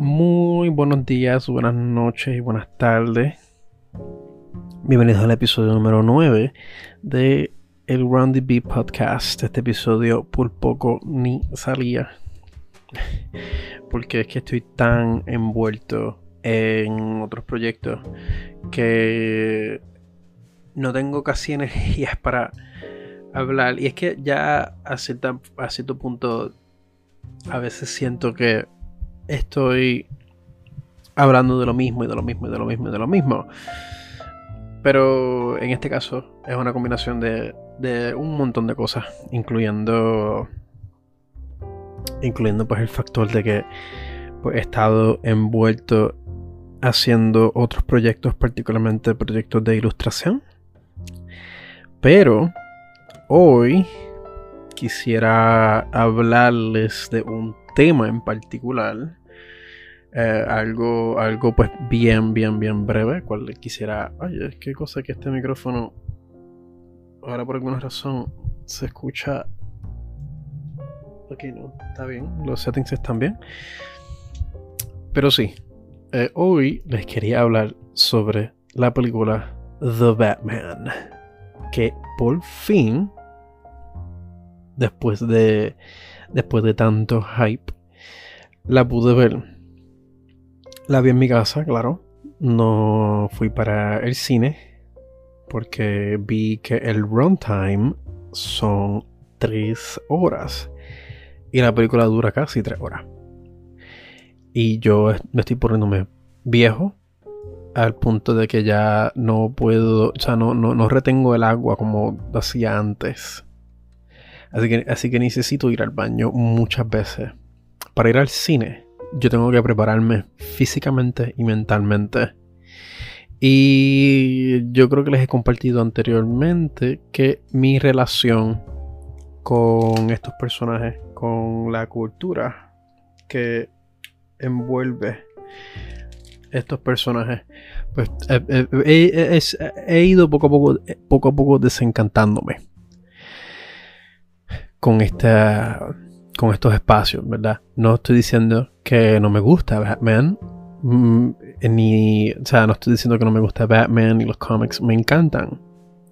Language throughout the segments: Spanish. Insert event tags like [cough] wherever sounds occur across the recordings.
Muy buenos días, buenas noches y buenas tardes. Bienvenidos al episodio número 9 de el Roundy B Podcast. Este episodio por poco ni salía. Porque es que estoy tan envuelto en otros proyectos que no tengo casi energías [laughs] para hablar. Y es que ya a, a cierto punto a veces siento que estoy hablando de lo mismo y de lo mismo y de lo mismo y de lo mismo. Pero en este caso es una combinación de, de un montón de cosas, incluyendo incluyendo pues el factor de que pues, he estado envuelto haciendo otros proyectos, particularmente proyectos de ilustración. Pero hoy quisiera hablarles de un tema en particular. Eh, algo, algo pues bien, bien, bien breve. Cual quisiera. Oye, qué cosa que este micrófono. Ahora por alguna razón se escucha. Ok, no, está bien. Los settings están bien. Pero sí. Eh, hoy les quería hablar sobre la película The Batman. Que por fin. Después de después de tanto hype, la pude ver. La vi en mi casa, claro. No fui para el cine porque vi que el runtime son 3 horas y la película dura casi 3 horas. Y yo me estoy poniéndome viejo al punto de que ya no puedo, o sea, no, no, no retengo el agua como hacía antes. Así que, así que necesito ir al baño muchas veces. Para ir al cine, yo tengo que prepararme físicamente y mentalmente. Y yo creo que les he compartido anteriormente que mi relación con estos personajes, con la cultura que envuelve estos personajes, pues he, ido poco a poco, poco a poco desencantándome con, esta, con estos espacios, ¿verdad? No estoy diciendo que no me gusta Batman, mm, ni, o sea, no estoy diciendo que no me gusta Batman y los cómics, me encantan.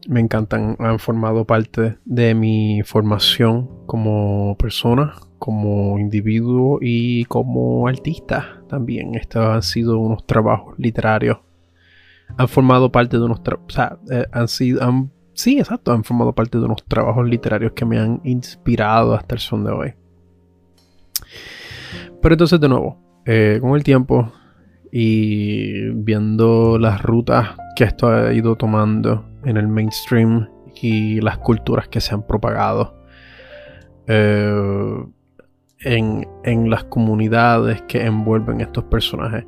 Me encantan, han formado parte de mi formación como persona, como individuo y como artista también. Estos han sido unos trabajos literarios. Han formado parte de unos o eh, han sido, han sí, exacto, han formado parte de unos trabajos literarios que me han inspirado hasta el son de hoy. Pero entonces, de nuevo, eh, con el tiempo y viendo las rutas que esto ha ido tomando en el mainstream y las culturas que se han propagado eh, en, las comunidades que envuelven estos personajes,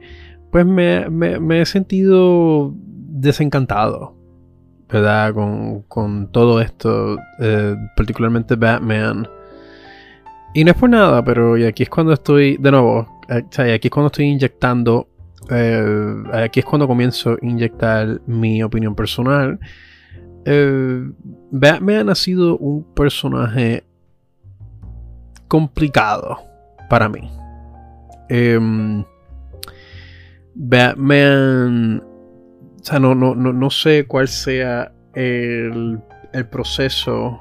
pues me he sentido desencantado ¿verdad? Con, todo esto, eh, particularmente Batman. Y no es por nada, pero aquí es cuando estoy, de nuevo, eh, aquí es cuando estoy inyectando, eh, aquí es cuando comienzo a inyectar mi opinión personal. Batman ha sido un personaje complicado para mí. Em, Batman o sea, no, no, no, sé cuál sea el, proceso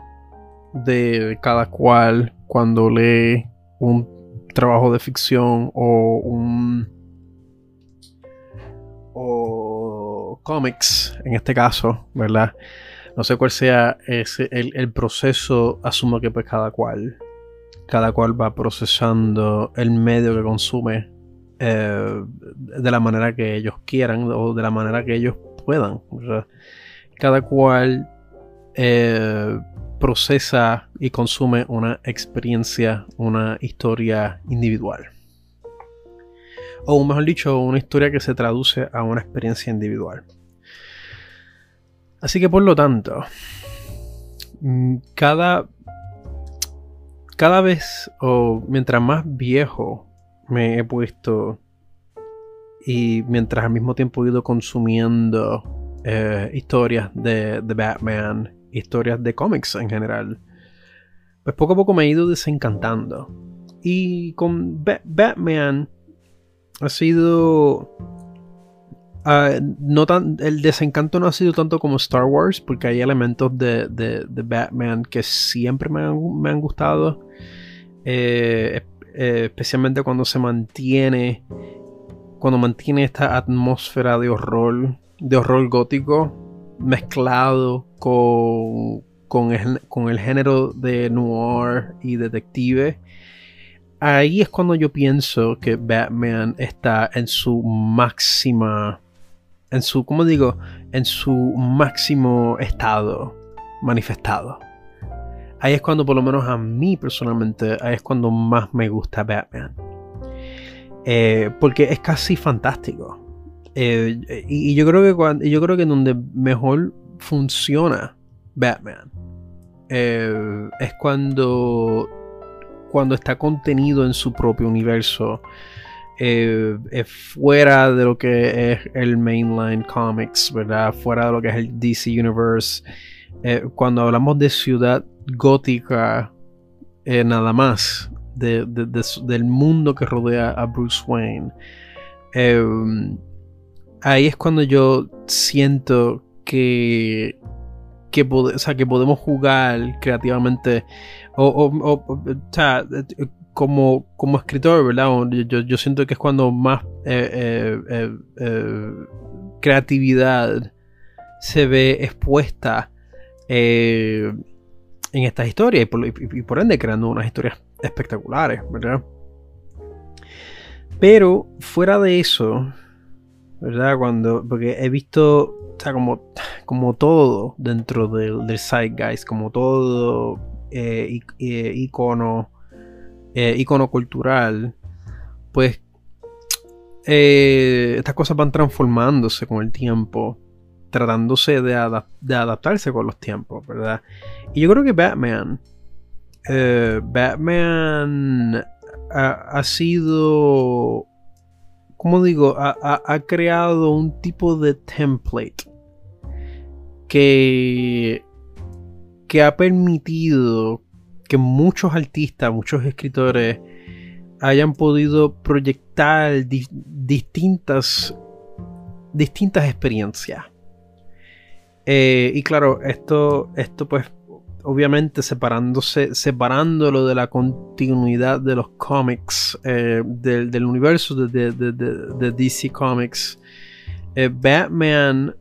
de cada cual cuando lee un trabajo de ficción o un o cómics en este caso, ¿verdad? No sé cuál sea ese, el, proceso, asumo que pues cada cual, cada cual va procesando el medio que consume eh, de la manera que ellos quieran o de la manera que ellos puedan. cada cual eh, procesa y consume una experiencia, una historia individual. O mejor dicho, una historia que se traduce a una experiencia individual. Así que por lo tanto, mm, cada, cada vez o mientras más viejo me he puesto y mientras al mismo tiempo he ido consumiendo eh, historias de, Batman, historias de cómics en general, pues poco a poco me he ido desencantando. Y con Batman ha sido Ah, no tan, el desencanto no ha sido tanto como Star Wars, porque hay elementos de, Batman que siempre me han, gustado. Eh, eh, especialmente cuando se mantiene. Cuando mantiene esta atmósfera de horror. De horror gótico. Mezclado con. Con el, con el género de noir y detective ahí es cuando yo pienso que Batman está en su máxima en su, como digo, en su máximo estado manifestado. Ahí es cuando, por lo menos a mí personalmente, ahí es cuando más me gusta Batman. Eh, porque es casi fantástico. Eh, y, yo creo que cuando, yo creo que donde mejor funciona Batman eh, es cuando cuando está contenido en su propio universo eh, fuera de lo que es el mainline comics, ¿verdad? Fuera de lo que es el DC Universe. Cuando hablamos de ciudad gótica, nada más, del mundo que rodea a Bruce Wayne, ahí es cuando yo siento que, que, que podemos jugar creativamente o, o sea, como, como escritor, ¿verdad? Yo, siento que es cuando más eh, eh, eh, creatividad se ve expuesta en estas historias y por, ende creando unas historias espectaculares, ¿verdad? Pero fuera de eso, ¿verdad? Cuando, porque he visto, o como, como todo dentro del, del Zeitgeist, como todo icono eh, icono cultural, pues eh, estas cosas van transformándose con el tiempo, tratándose de, adaptarse con los tiempos, ¿verdad? Y yo creo que Batman, eh, Batman ha, sido, ¿cómo digo? Ha, creado un tipo de template que, que ha permitido que muchos artistas, muchos escritores hayan podido proyectar distintas, distintas experiencias. Eh, y claro, esto, esto pues obviamente separándose, separándolo de la continuidad de los cómics, eh, del, universo de, DC Comics. Eh, Batman,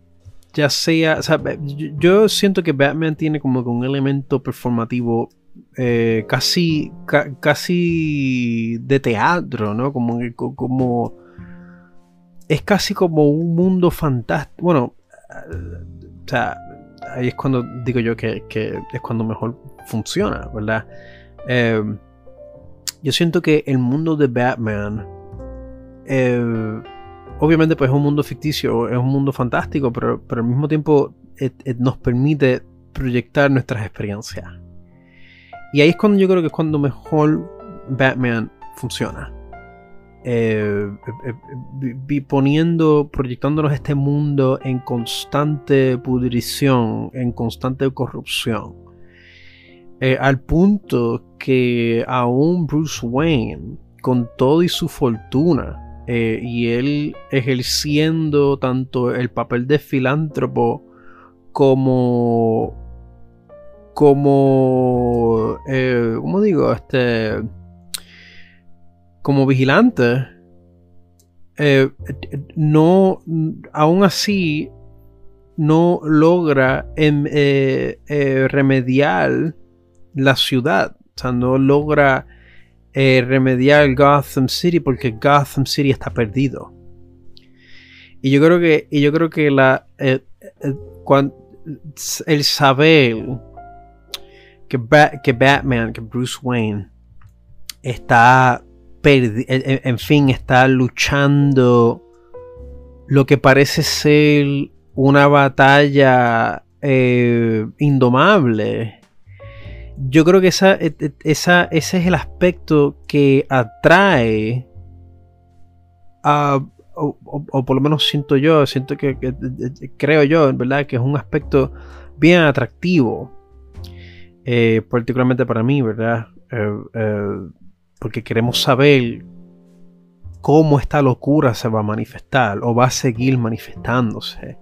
ya sea, yo siento que Batman tiene como un elemento performativo eh, casi, casi de teatro, ¿no? Como, como es casi como un mundo fantástico. Bueno, o sea, ahí es cuando digo yo que, es cuando mejor funciona, ¿verdad? Eh, yo siento que el mundo de Batman, eh, obviamente pues es un mundo ficticio, es un mundo fantástico, pero, pero al mismo tiempo nos permite proyectar nuestras experiencias. Y ahí es cuando yo creo que es cuando mejor Batman funciona. Eh, eh, eh, poniendo, proyectándonos este mundo en constante pudrición, en constante corrupción. al punto que aún Bruce Wayne, con todo y su fortuna, y él ejerciendo tanto el papel de filántropo como como, eh, ¿cómo digo? Este, como vigilante, eh, no, aún así, no logra em, eh, remediar la ciudad. O sea, no logra remediar Gotham City porque Gotham City está perdido. Y yo creo que, y yo creo que la, el saber que, Batman, que Bruce Wayne está, en, fin, está luchando lo que parece ser una batalla eh, indomable. Yo creo que esa, e, e, esa, ese es el aspecto que atrae a, o, por lo menos siento yo, siento que, creo yo, ¿verdad? Que es un aspecto bien atractivo eh, particularmente para mí, ¿verdad? Eh, porque queremos saber cómo esta locura se va a manifestar o va a seguir manifestándose.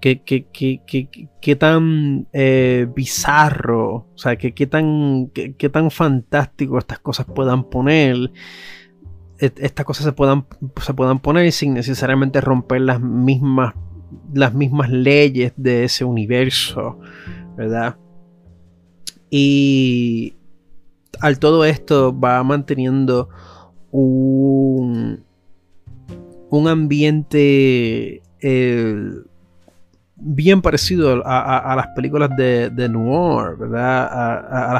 Qué, qué, tan eh, bizarro, o sea, qué, tan, qué, tan fantástico estas cosas puedan poner estas cosas se puedan, se puedan poner sin necesariamente romper las mismas, las mismas leyes de ese universo, ¿verdad? Y al todo esto va manteniendo un, un ambiente eh, bien parecido a, las películas de, de noir, ¿verdad? A,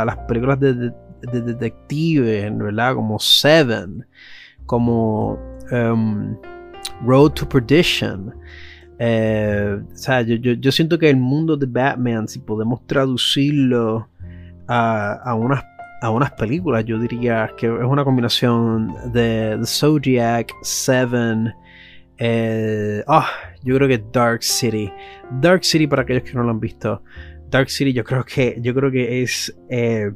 a, las, películas de de detectives, ¿verdad? Como Seven, como um, Road to Perdition. Eh, o sea, yo, siento que el mundo de Batman, si podemos traducirlo a, unas, a unas películas, yo diría que es una combinación de The Zodiac, Seven, eh, ah, yo creo que Dark City. Dark City, para aquellos que no lo han visto, Dark City yo creo que, yo creo que es eh,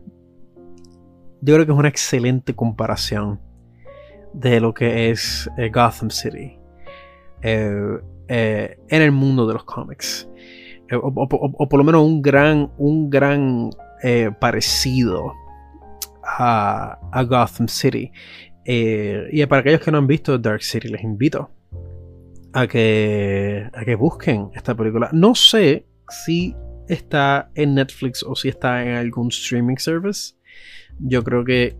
yo creo que es una excelente comparación de lo que es eh, Gotham City eh, en el mundo de los cómics. O, por lo menos un gran, un gran parecido a, Gotham City. y para aquellos que no han visto Dark City, les invito a que, a que busquen esta película. No sé si está en Netflix o si está en algún streaming service. Yo creo que,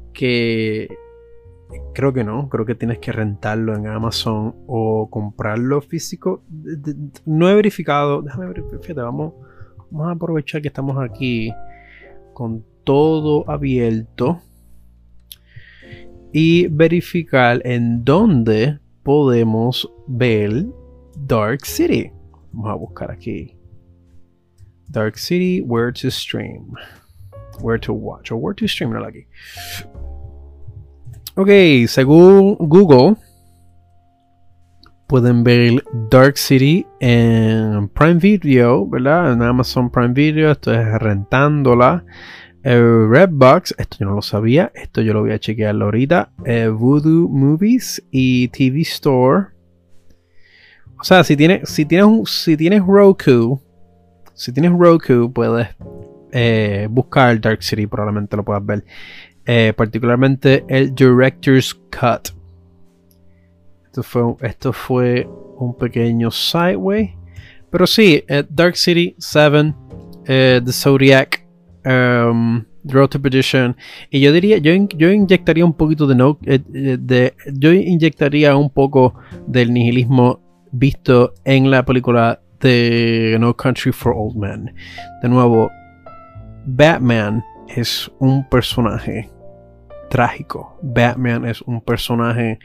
creo que no, creo que tienes que rentarlo en Amazon o comprarlo físico. No he verificado, déjame ver, fíjate, vamos, vamos a aprovechar que estamos aquí con todo abierto y verificar en dónde podemos ver Dark City. Vamos a buscar aquí. Dark City, where to stream where to watch o where to stream, aquí. Ok, según Google, pueden ver Dark City en Prime Video, ¿verdad? En Amazon Prime Video, estoy rentándola. Redbox, esto yo no lo sabía, esto yo lo voy a chequear ahorita. Voodoo Movies y TV Store. O sea, si tienes, si tienes, si tienes Roku, si tienes Roku, puedes eh, buscar Dark City, probablemente lo puedas ver. Eh, particularmente el Director's Cut. Esto fue, esto fue un pequeño sideway. Pero sí, eh, Dark City 7, The Zodiac, um, Road to Perdition. Y yo diría, yo, yo inyectaría un poquito de, no, de. Yo inyectaría un poco del nihilismo visto en la película de No Country for Old Men. De nuevo, Batman es un personaje trágico. Batman es un personaje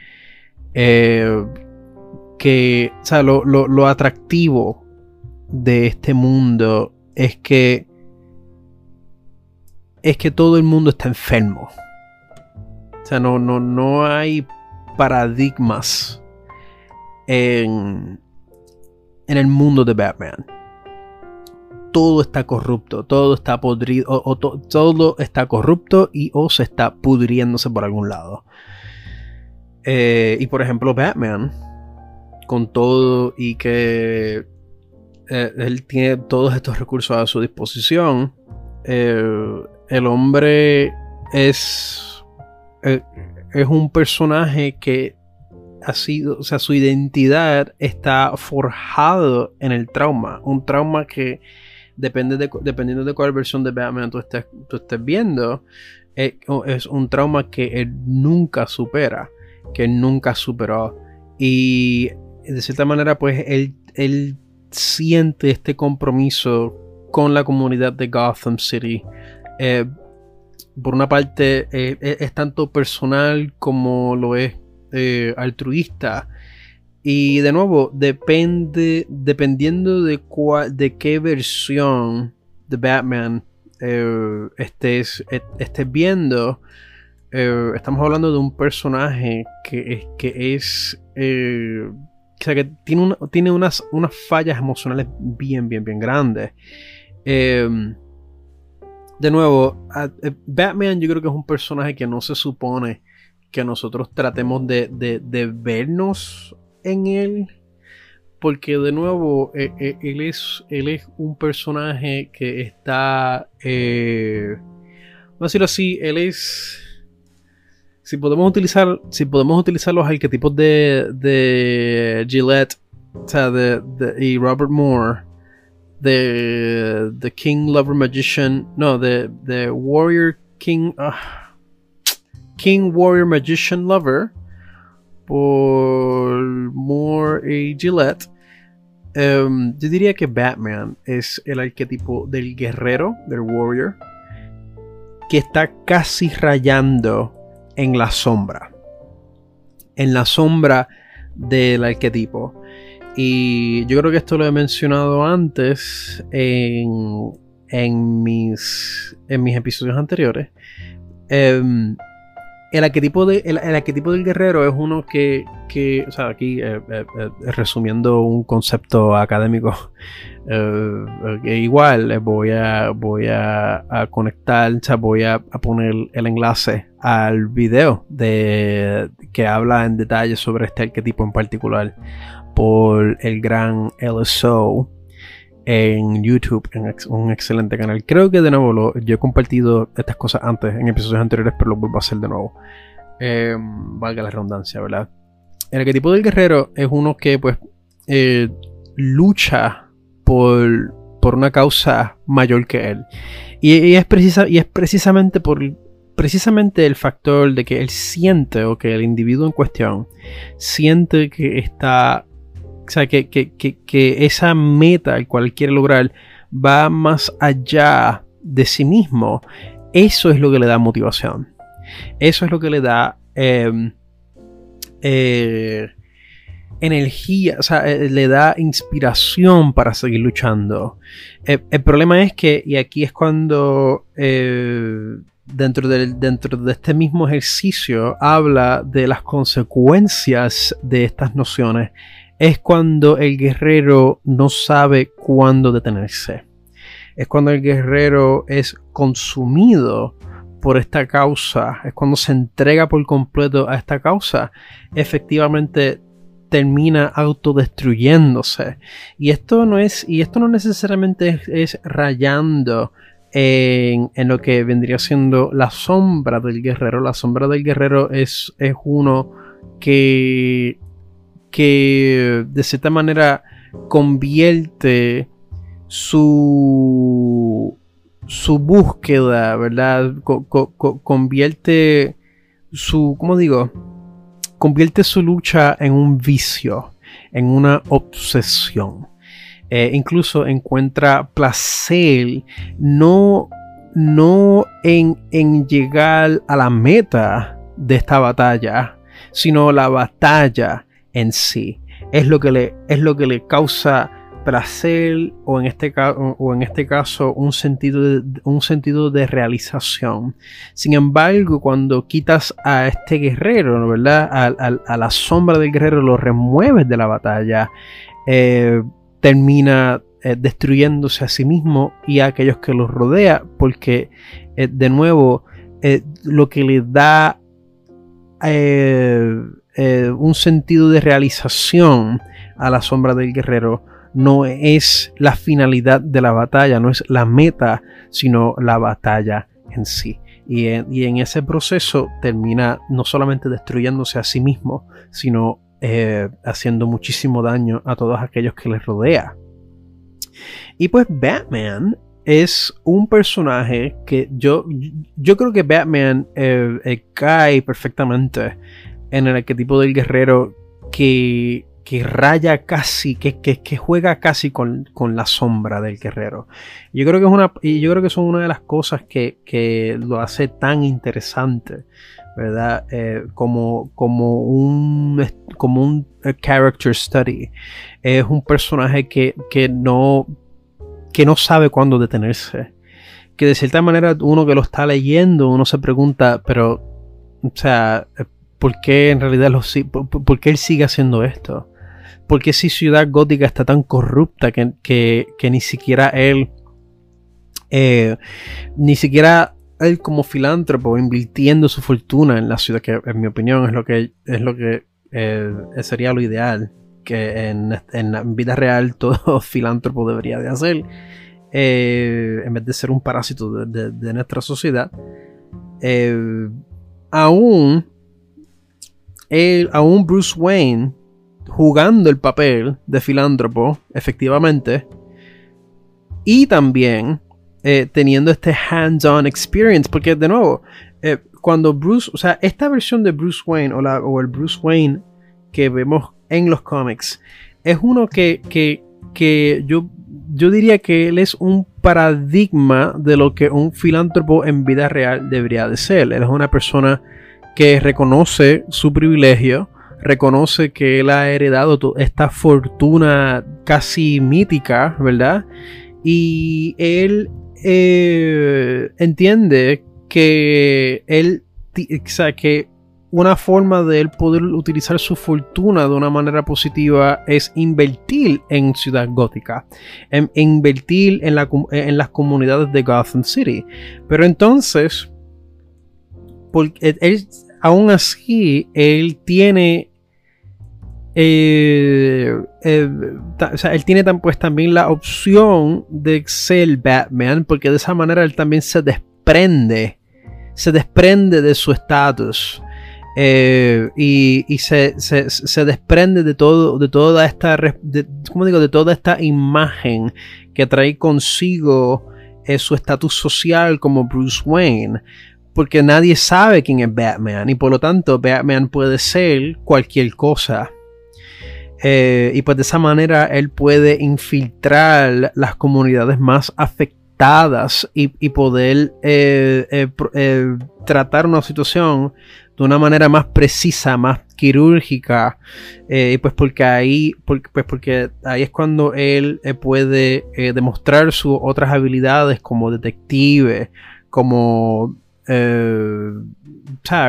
eh, que, o sea, lo, atractivo de este mundo es que es que todo el mundo está enfermo. O sea, no, no, no hay paradigmas en, en el mundo de Batman todo está corrupto, todo está podrido, o, todo está corrupto y o se está pudriéndose por algún lado. Eh, y por ejemplo, Batman, con todo y que eh, él tiene todos estos recursos a su disposición, eh, el hombre es, es un personaje que ha sido, o sea, su identidad está forjado en el trauma, un trauma que depende de, dependiendo de cuál versión de Batman tú estés, viendo, eh, es, un trauma que él nunca supera, que nunca superó. Y de cierta manera, pues él, él siente este compromiso con la comunidad de Gotham City. Eh, por una parte, eh, es tanto personal como lo es altruista. Y de nuevo, depende, dependiendo de, de qué versión de Batman eh, estés, estés, viendo, eh, estamos hablando de un personaje que es, que es eh, o sea, que tiene, tiene unas, unas fallas emocionales bien, bien, bien grandes. Em, de nuevo, Batman yo creo que es un personaje que no se supone que nosotros tratemos de, de, vernos en él. Porque de nuevo, él, es, él es un personaje que está... Eh, a decirlo así, él es si podemos utilizar, si podemos utilizar los arquetipos de, de Gillette o sea, de, y Robert Moore, de The King Lover Magician, no, de, de Warrior King, ah, King Warrior Magician Lover, por Moore y Gillette. Em, yo diría que Batman es el arquetipo del guerrero, del warrior, que está casi rayando en la sombra. En la sombra del arquetipo. Y yo creo que esto lo he mencionado antes en, en, mis, en mis episodios anteriores. Em, el arquetipo, de, el, arquetipo del guerrero es uno que, que o sea, aquí eh, eh, eh, resumiendo un concepto académico, [laughs] igual voy a, voy a, conectar, voy a, poner el enlace al video de, que habla en detalle sobre este arquetipo en particular por el gran LSO en YouTube, en un excelente canal. Creo que de nuevo lo, yo he compartido estas cosas antes, en episodios anteriores, pero lo vuelvo a hacer de nuevo. Em, valga la redundancia, ¿verdad? El arquetipo del guerrero es uno que pues eh, lucha por, por una causa mayor que él. Y, es precisa, y es precisamente por precisamente el factor de que él siente o que el individuo en cuestión siente que está o sea, que, esa meta al cual quiere lograr va más allá de sí mismo. Eso es lo que le da motivación. Eso es lo que le da em, eh, energía, o sea, eh, le da inspiración para seguir luchando. Eh, el problema es que, y aquí es cuando dentro, dentro de este mismo ejercicio habla de las consecuencias de estas nociones es cuando el guerrero no sabe cuándo detenerse. Es cuando el guerrero es consumido por esta causa, es cuando se entrega por completo a esta causa, efectivamente termina autodestruyéndose. Y esto no es, y esto no necesariamente es, rayando en, lo que vendría siendo la sombra del guerrero. La sombra del guerrero es, es uno que que de cierta manera convierte su, su búsqueda, ¿verdad? convierte su, ¿cómo digo? Convierte su lucha en un vicio, en una obsesión. Eh, incluso encuentra placer no, no en, en llegar a la meta de esta batalla, sino la batalla en sí. Es lo que le, es lo que le causa placer o en este, o en este caso un sentido, de, un sentido de realización. Sin embargo, cuando quitas a este guerrero, ¿verdad? A, la sombra del guerrero, lo remueves de la batalla, eh, termina eh, destruyéndose a sí mismo y a aquellos que lo rodea, porque eh, de nuevo, lo que le da eh, un sentido de realización a la sombra del guerrero no es la finalidad de la batalla, no es la meta, sino la batalla en sí. Y en, ese proceso termina no solamente destruyéndose a sí mismo, sino eh, haciendo muchísimo daño a todos aquellos que les rodea. Y pues Batman es un personaje que yo, yo creo que Batman eh, cae perfectamente en el arquetipo del guerrero que, que raya casi, que, que, juega casi con, la sombra del guerrero. Yo creo que es una, y yo creo que son una de las cosas que, lo hace tan interesante, ¿verdad? Eh, como, como un, como un character study. Es un personaje que, que, no, que no sabe cuándo detenerse. Que de cierta manera uno que lo está leyendo, uno se pregunta, pero, o sea, ¿Por qué en realidad por, qué él sigue haciendo esto? ¿Por qué si Ciudad Gótica está tan corrupta que, ni siquiera él, eh, ni siquiera él como filántropo invirtiendo su fortuna en la ciudad, que en mi opinión es lo que, es lo que eh, sería lo ideal que en, en, vida real [laughs] todo filántropo debería de hacer, eh, en vez de ser un parásito de, nuestra sociedad, eh, aún, aún Bruce Wayne jugando el papel de filántropo, efectivamente, y también eh, teniendo este hands-on experience, porque de nuevo, cuando Bruce, o sea, esta versión de Bruce Wayne o, la, o el Bruce Wayne que vemos en los cómics es uno que, que, yo, yo diría que él es un paradigma de lo que un filántropo en vida real debería de ser. Él es una persona que reconoce su privilegio, reconoce que él ha heredado esta fortuna casi mítica, ¿verdad? Y él eh, entiende que él, o que una forma de él poder utilizar su fortuna de una manera positiva es invertir en Ciudad Gótica, en, invertir en, en, las comunidades de Gotham City. Pero entonces, porque él, aún así, él tiene eh, eh, o sea, él tiene pues también la opción de ser Batman, porque de esa manera él también se desprende, se desprende de su estatus. Eh, y, se, desprende de todo, de toda esta, digo? De toda esta imagen que trae consigo su estatus social como Bruce Wayne. Porque nadie sabe quién es Batman y por lo tanto Batman puede ser cualquier cosa. Eh, y pues de esa manera él puede infiltrar las comunidades más afectadas y, poder tratar una situación de una manera más precisa, más quirúrgica, eh, y pues porque ahí, pues porque ahí es cuando él eh, puede eh, demostrar sus otras habilidades como detective, como,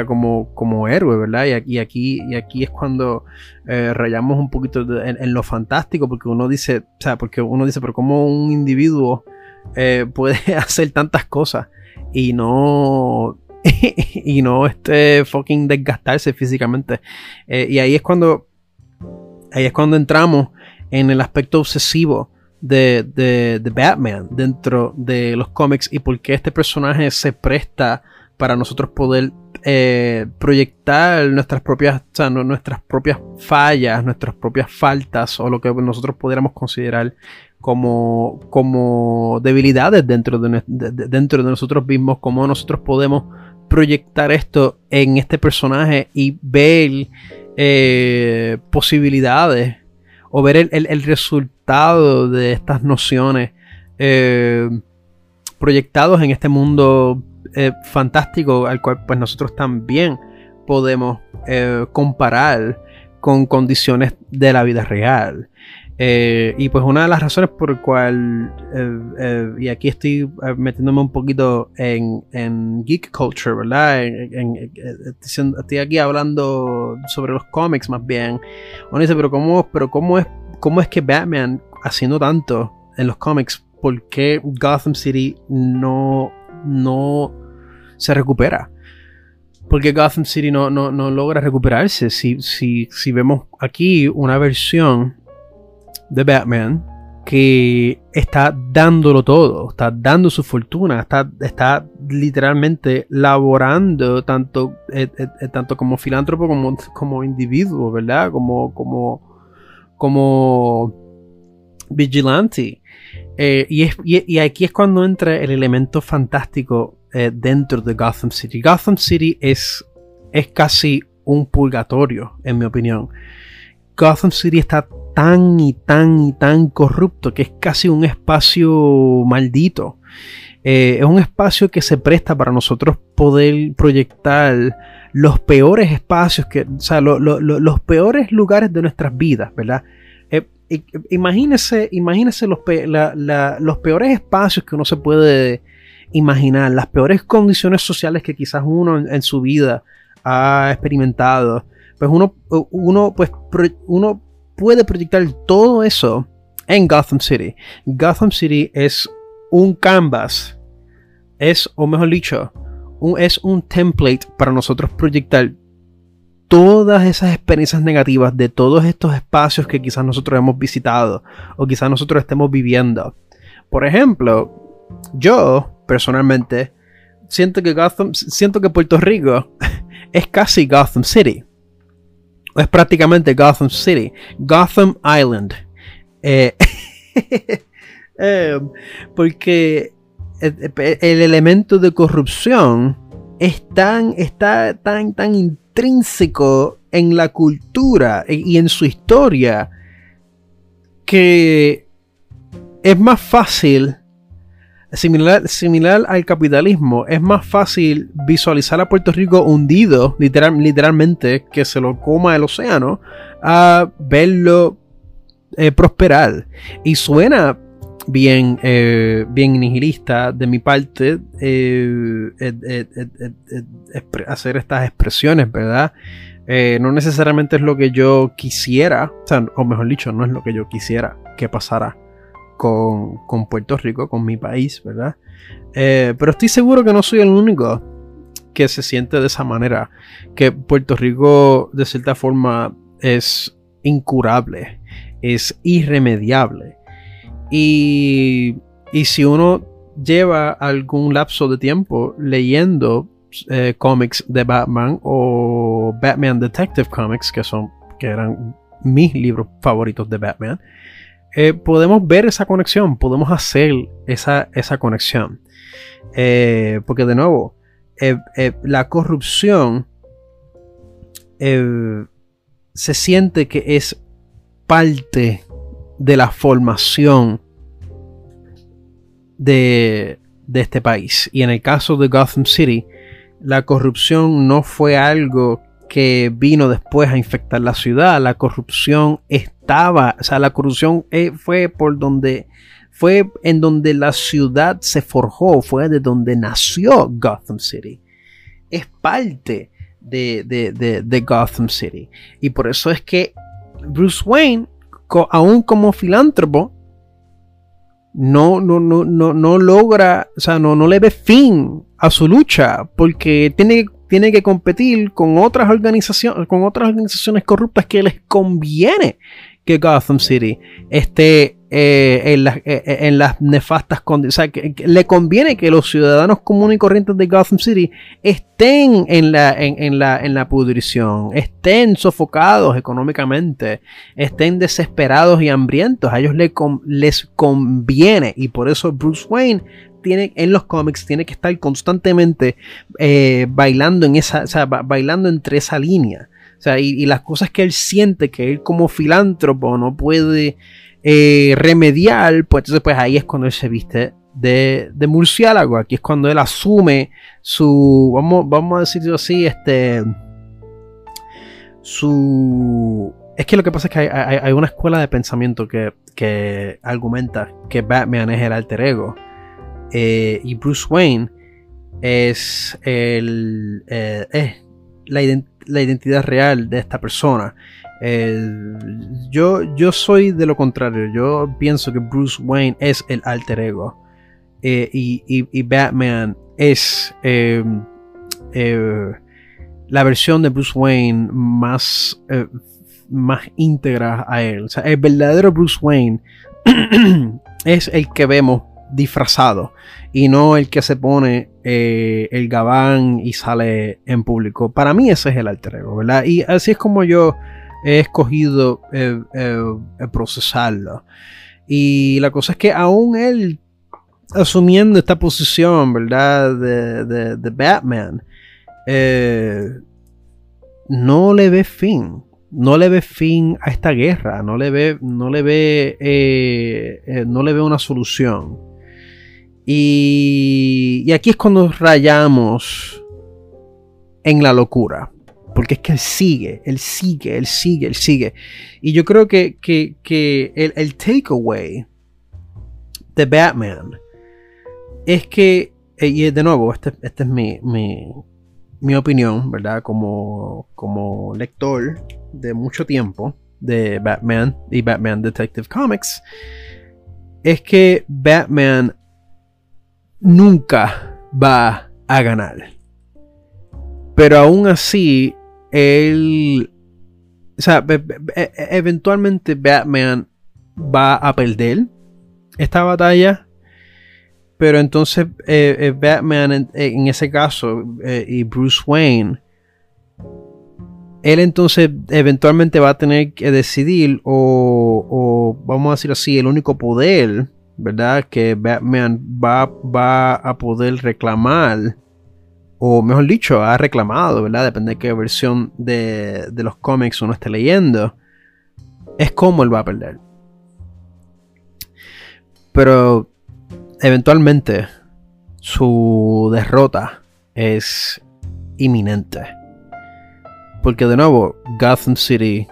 como, como héroe, ¿verdad? Y, aquí, y aquí es cuando rayamos un poquito en, lo fantástico, porque uno dice, o sea, porque uno dice, pero como un individuo puede [laughs] hacer tantas cosas y no [laughs] y no este fucking desgastarse físicamente. Eh, y ahí es cuando. Ahí es cuando entramos en el aspecto obsesivo de, de, Batman dentro de los cómics y por qué este personaje se presta para nosotros poder eh, proyectar nuestras propias, nuestras propias fallas, nuestras propias faltas o lo que nosotros pudiéramos considerar como, como debilidades dentro de, dentro de nosotros mismos, como nosotros podemos proyectar esto en este personaje y ver eh, posibilidades o ver el, resultado de estas nociones eh, proyectados en este mundo eh, fantástico al cual pues nosotros también podemos comparar con condiciones de la vida real. Eh, y pues una de las razones por el cual, eh, eh, y aquí estoy metiéndome un poquito en, geek culture, ¿verdad? estoy aquí hablando sobre los cómics más bien. Uno dice, pero ¿cómo, pero cómo, es, cómo es que Batman, haciendo tanto en los cómics, ¿por qué Gotham City no, no se recupera? Porque Gotham City no, no, no logra recuperarse. Si, si, si vemos aquí una versión de Batman que está dándolo todo, está dando su fortuna, está, está literalmente laborando tanto, eh, eh, eh, tanto como filántropo como, como individuo, ¿verdad? Como, como, como vigilante. y, y, aquí es cuando entra el elemento fantástico dentro de Gotham City. Gotham City es, es casi un purgatorio, en mi opinión. Gotham City está tan y tan y tan corrupto que es casi un espacio maldito. Eh, es un espacio que se presta para nosotros poder proyectar los peores espacios, que, o sea, los peores lugares de nuestras vidas, ¿verdad? Eh, imagínese, imagínese los, los peores espacios que uno se puede imaginar, las peores condiciones sociales que quizás uno en, su vida ha experimentado. Pues uno, uno, pues, uno puede proyectar todo eso en Gotham City. Gotham City es un canvas es, o mejor dicho, es un template para nosotros proyectar todas esas experiencias negativas de todos estos espacios que quizás nosotros hemos visitado o quizás nosotros estemos viviendo. Por ejemplo, yo personalmente siento que Gotham, siento que Puerto Rico [laughs] es casi Gotham City. Es prácticamente Gotham City. Gotham Island. Eh, [laughs] eh, porque el, elemento de corrupción es tan, está tan, tan intrínseco en la cultura y en su historia que es más fácil Similar, similar, al capitalismo, es más fácil visualizar a Puerto Rico hundido, literalmente, que se lo coma el océano, a verlo eh, prosperar. Y suena bien, eh, bien nihilista de mi parte eh, hacer estas expresiones, ¿verdad? no necesariamente es lo que yo quisiera, o mejor dicho, no es lo que yo quisiera que pasara con, Puerto Rico, con mi país, ¿verdad? Eh, pero estoy seguro que no soy el único que se siente de esa manera, que Puerto Rico de cierta forma es incurable, es irremediable. Y, y si uno lleva algún lapso de tiempo leyendo eh, cómics de Batman o Batman Detective Comics, que son que eran mis libros favoritos de Batman, eh, podemos ver esa conexión, podemos hacer esa, esa conexión. Eh, porque de nuevo, eh, la corrupción se siente que es parte de la formación de, de este país. Y en el caso de Gotham City, la corrupción no fue algo que vino después a infectar la ciudad. La corrupción estaba, o sea, la corrupción eh, fue por donde, fue en donde la ciudad se forjó, fue de donde nació Gotham City. Es parte de, de, Gotham City. Y por eso es que Bruce Wayne, aún como filántropo, no, no, no, no, no logra, o sea, no, no le ve fin a su lucha, porque tiene tiene que competir con otras organizaciones, con otras organizaciones corruptas que les conviene que Gotham City esté eh, eh, eh, en, las nefastas condiciones. O sea, que, le conviene que los ciudadanos comunes y corrientes de Gotham City estén en la, en, la, en la pudrición, estén sofocados económicamente, estén desesperados y hambrientos. A ellos les conviene. Y por eso Bruce Wayne tiene en los cómics tiene que estar constantemente bailando en esa, o sea, bailando entre esa línea. O sea, y, las cosas que él siente que él como filántropo no puede eh, remediar, pues entonces pues ahí es cuando él se viste de, de, murciélago. Aquí es cuando él asume su, vamos, vamos a decirlo así, este, su... Es que lo que pasa es que hay, una escuela de pensamiento que, que, argumenta que Batman es el alter ego eh, y Bruce Wayne es el, eh, la, identidad la identidad real de esta persona. yo, yo soy de lo contrario. Yo pienso que Bruce Wayne es el alter ego. Eh, y, Batman es la versión de Bruce Wayne más, más íntegra a él. O sea, el verdadero Bruce Wayne [clears throat] es el que vemos disfrazado y no el que se pone eh, el gabán y sale en público. Para mí ese es el alter ego, ¿verdad? Y así es como yo he escogido eh, eh, procesarlo. Y la cosa es que aún él asumiendo esta posición, ¿verdad? De, de, Batman, no le ve fin. No le ve fin a esta guerra. No le ve, no le ve, no le ve una solución. Y, aquí es cuando rayamos en la locura. Porque es que él sigue, él sigue, él sigue, él sigue. Y yo creo que, el, takeaway de Batman es que, eh, y de nuevo, esta este es mi, mi, opinión, ¿verdad? Como, como lector de mucho tiempo de Batman y Batman Detective Comics, es que Batman nunca va a ganar. Pero aún así, él... O sea, e, eventualmente Batman va a perder esta batalla. Pero entonces eh, eh, Batman en, ese caso eh, y Bruce Wayne, él entonces eventualmente va a tener que decidir o, o vamos a decir así, el único poder, ¿verdad? Que Batman va, va a poder reclamar o mejor dicho, ha reclamado, ¿verdad? Depende de qué versión de, de los cómics uno esté leyendo, es cómo él va a perder. Pero eventualmente su derrota es inminente. Porque de nuevo, Gotham City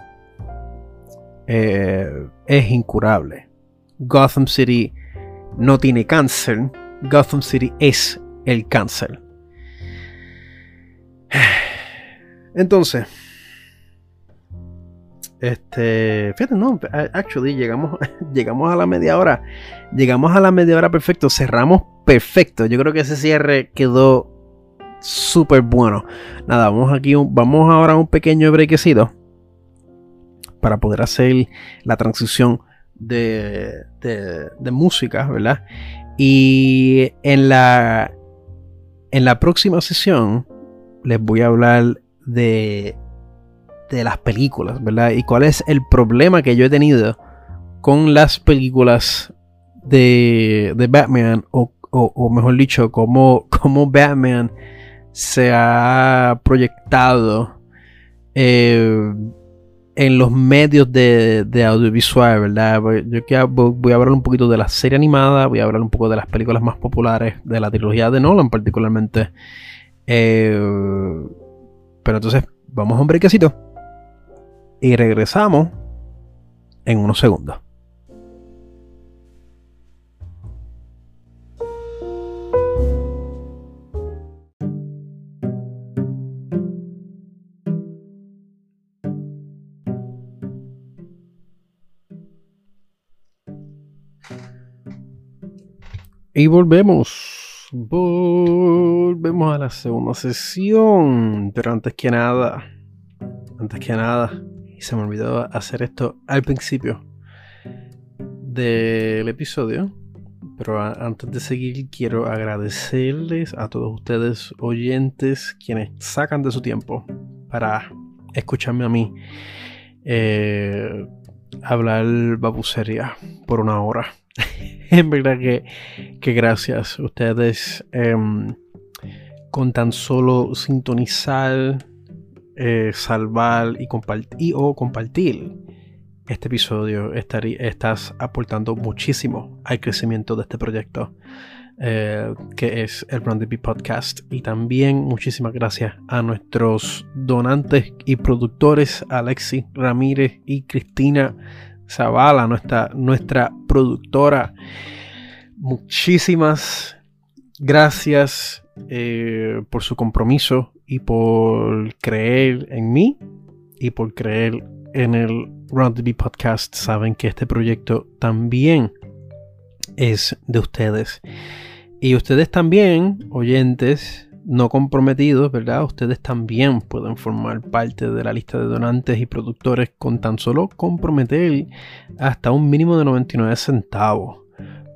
eh, es incurable. Gotham City no tiene cáncer. Gotham City es el cáncer. [sighs] Entonces, este, fíjate, no, actually llegamos, [laughs] llegamos a la media hora. Llegamos a la media hora perfecto, cerramos perfecto. Yo creo que ese cierre quedó súper bueno. Nada, vamos aquí, vamos ahora a un pequeño brequecito para poder hacer la transición de, de, de música, ¿verdad? Y en la, en la próxima sesión les voy a hablar de, de las películas, ¿verdad? Y cuál es el problema que yo he tenido con las películas de, de Batman, o, o, mejor dicho, cómo, cómo, Batman se ha proyectado eh, en los medios de, audiovisual, ¿verdad? Yo voy a hablar un poquito de la serie animada, voy a hablar un poco de las películas más populares de la trilogía de Nolan, particularmente. Eh, pero entonces vamos a un brequecito y regresamos en unos segundos. Y volvemos. Volvemos a la segunda sesión. Pero antes que nada, antes que nada, se me olvidó hacer esto al principio del episodio. Pero antes de seguir, quiero agradecerles a todos ustedes, oyentes, quienes sacan de su tiempo para escucharme a mí eh, hablar babucería por una hora. [laughs] en verdad que, que gracias. Ustedes em, con tan solo sintonizar, eh, salvar y compartir o compartir este episodio, estás aportando muchísimo al crecimiento de este proyecto. Eh, que es el Brand Podcast. Y también muchísimas gracias a nuestros donantes y productores, Alexi Ramírez y Cristina Zavala, nuestra, nuestra productora. Muchísimas gracias eh, por su compromiso y por creer en mí y por creer en el Round the Bee Podcast. Saben que este proyecto también es de ustedes. Y ustedes también, oyentes, no comprometidos, ¿verdad? Ustedes también pueden formar parte de la lista de donantes y productores con tan solo comprometer hasta un mínimo de 99 centavos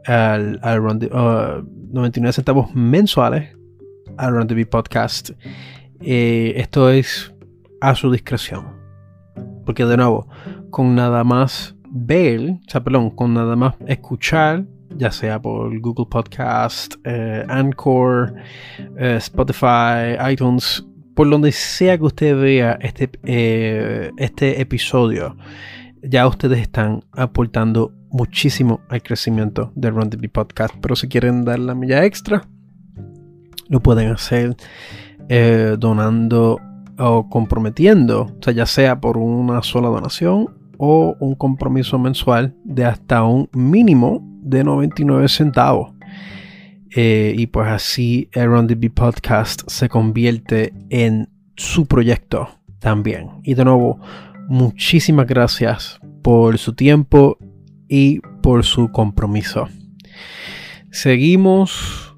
al, 99 uh, centavos mensuales al Run TV Podcast. Eh, esto es a su discreción. Porque de nuevo, con nada más ver, o sea, perdón, con nada más escuchar ya sea por Google Podcast, eh, Anchor, eh, Spotify, iTunes, por donde sea que usted vea este, eh, este episodio, ya ustedes están aportando muchísimo al crecimiento del Run Podcast. Pero si quieren dar la milla extra, lo pueden hacer donando o comprometiendo, o sea, ya sea por una sola donación o un compromiso mensual de hasta un mínimo de 99 centavos. Eh, y pues así el the Podcast se convierte en su proyecto también. Y de nuevo, muchísimas gracias por su tiempo y por su compromiso. Seguimos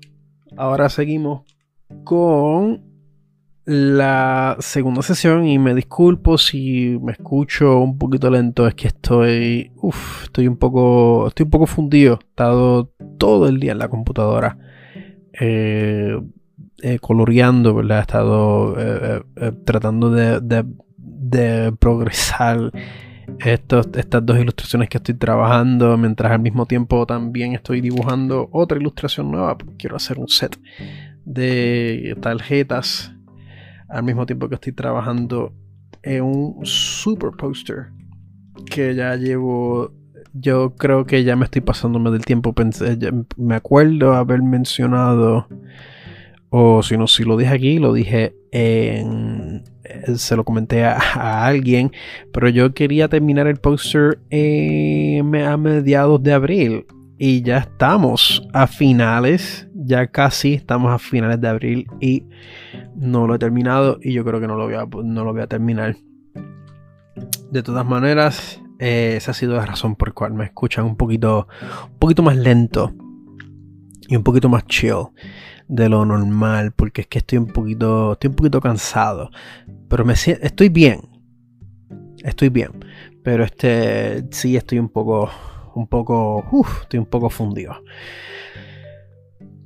ahora seguimos con la segunda sesión y me disculpo si me escucho un poquito lento, es que estoy, uf, estoy un poco, estoy un poco fundido. He estado todo el día en la computadora eh, eh, coloreando, ¿verdad? He estado eh, tratando de, de, progresar estos, estas dos ilustraciones que estoy trabajando, mientras al mismo tiempo también estoy dibujando otra ilustración nueva, porque quiero hacer un set de tarjetas al mismo tiempo que estoy trabajando en un super poster que ya llevo yo creo que ya me estoy pasándome del tiempo pensé, me acuerdo haber mencionado o si no si lo dije aquí lo dije en se lo comenté a, alguien pero yo quería terminar el poster a mediados de abril y ya estamos a finales ya casi estamos a finales de abril y no lo he terminado y yo creo que no lo voy a, no lo voy a terminar. De todas maneras, eh, esa ha sido la razón por la cual me escuchan un poquito, un poquito más lento y un poquito más chill de lo normal, porque es que estoy un poquito, estoy un poquito cansado, pero me estoy bien, estoy bien, pero este sí estoy un poco, un poco, estoy un poco fundido.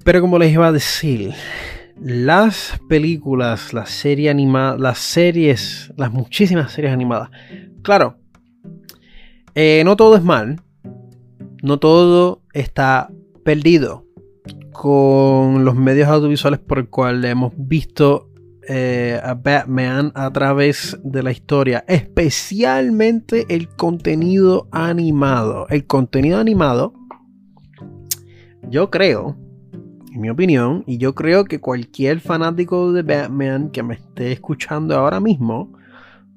Pero como les iba a decir, las películas, las series animadas, las series, las muchísimas series animadas. Claro, eh, no todo es mal, no todo está perdido con los medios audiovisuales por el cual hemos visto eh, a Batman a través de la historia, especialmente el contenido animado. El contenido animado, yo creo en mi opinión, y yo creo que cualquier fanático de Batman que me esté escuchando ahora mismo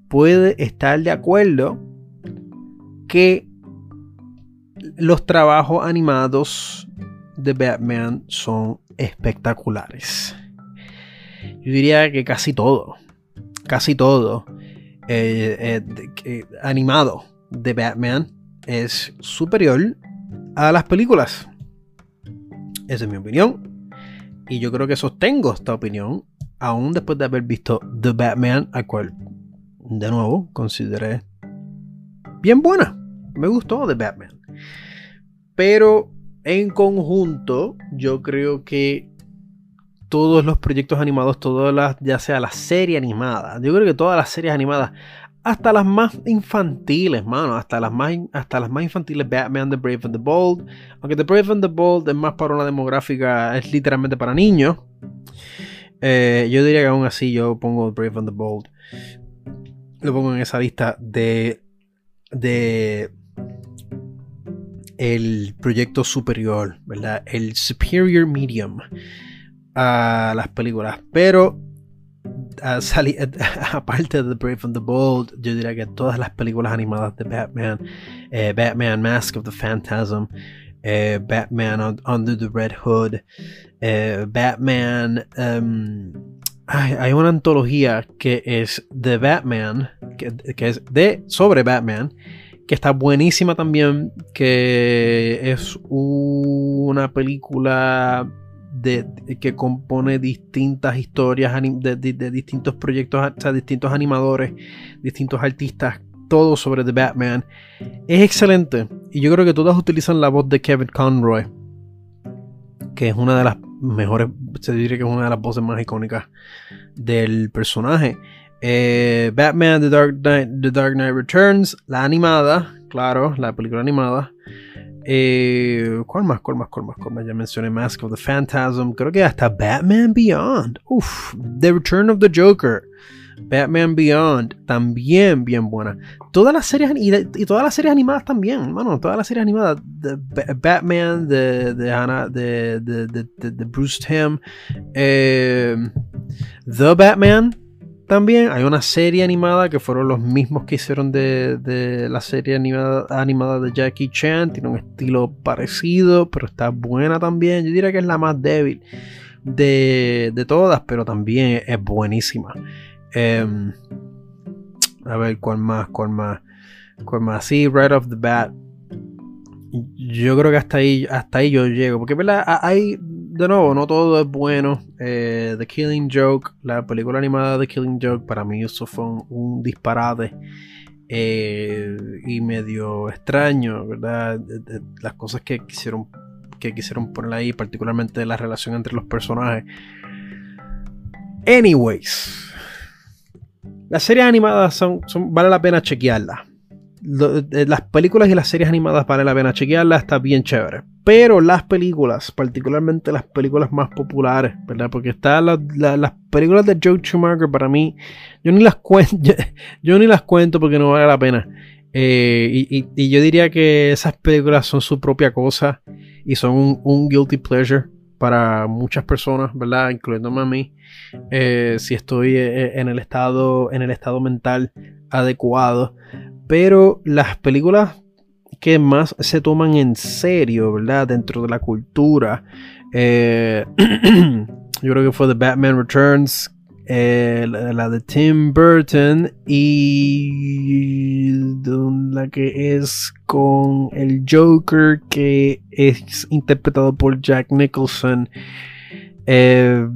puede estar de acuerdo que los trabajos animados de Batman son espectaculares. Yo diría que casi todo, casi todo eh, eh, animado de Batman es superior a las películas. Esa es mi opinión. Y yo creo que sostengo esta opinión aún después de haber visto The Batman, al cual de nuevo consideré bien buena. Me gustó The Batman. Pero en conjunto, yo creo que todos los proyectos animados, todas las, ya sea la serie animada, yo creo que todas las series animadas hasta las más infantiles, mano, hasta las más, hasta las más infantiles, Batman, The Brave and the Bold, aunque The Brave and the Bold es más para una demográfica, es literalmente para niños. Eh, yo diría que aún así yo pongo Brave and the Bold. Lo pongo en esa lista de. de. el proyecto superior, ¿verdad? El superior medium a las películas. Pero [laughs] aparte de Brave and the Bold, yo diría que todas las películas animadas de Batman, eh, Batman Mask of the Phantasm, eh, Batman Under the Red Hood, eh, Batman. Um, hay una antología que es de Batman, que, que, es de sobre Batman, que está buenísima también, que es una película que compone distintas historias de, distintos proyectos, o sea, distintos animadores, distintos artistas, todo sobre The Batman. Es excelente. Y yo creo que todas utilizan la voz de Kevin Conroy, que es una de las mejores, se diría que es una de las voces más icónicas del personaje. Eh, Batman The Dark, Knight, The Dark Knight Returns, la animada, claro, la película animada. Eh, ¿Cuál más? ¿Cuál más? ¿Cuál más? Ya mencioné Mask of the Phantasm. Creo que hasta Batman Beyond. Uf, The Return of the Joker. Batman Beyond, también bien buena. Todas las series y, todas las series animadas también, mano. Todas las series animadas. de Batman, de, de, de, de, Bruce Tim, eh, The Batman, también hay una serie animada que fueron los mismos que hicieron de, la serie animada, animada, de Jackie Chan. Tiene un estilo parecido, pero está buena también. Yo diría que es la más débil de, todas, pero también es buenísima. Em, a ver, ¿cuál más? ¿Cuál más? ¿Cuál más? Sí, right off the bat. Yo creo que hasta ahí, hasta ahí yo llego. Porque, ¿verdad? Hay de nuevo, no todo es bueno. Eh, The Killing Joke, la película animada The Killing Joke, para mí eso fue un, disparate eh, y medio extraño, ¿verdad? las cosas que quisieron, que quisieron poner ahí, particularmente la relación entre los personajes. Anyways, las series animadas son, son vale la pena chequearlas. Eh, las películas y las series animadas vale la pena chequearlas, está bien chévere. Pero las películas, particularmente las películas más populares, ¿verdad? Porque están las películas de Joe Schumacher para mí, yo ni las cuento, [laughs] yo, ni las cuento porque no vale la pena. Eh, y, yo diría que esas películas son su propia cosa y son un, guilty pleasure para muchas personas, ¿verdad? Incluyéndome a mí. Eh, si estoy en el estado, en el estado mental adecuado. Pero las películas que más se toman en serio, ¿verdad? Dentro de la cultura. Eh, [clears throat] yo creo que fue The Batman Returns, eh, la, de Tim Burton y la que es con el Joker que es interpretado por Jack Nicholson. Eh,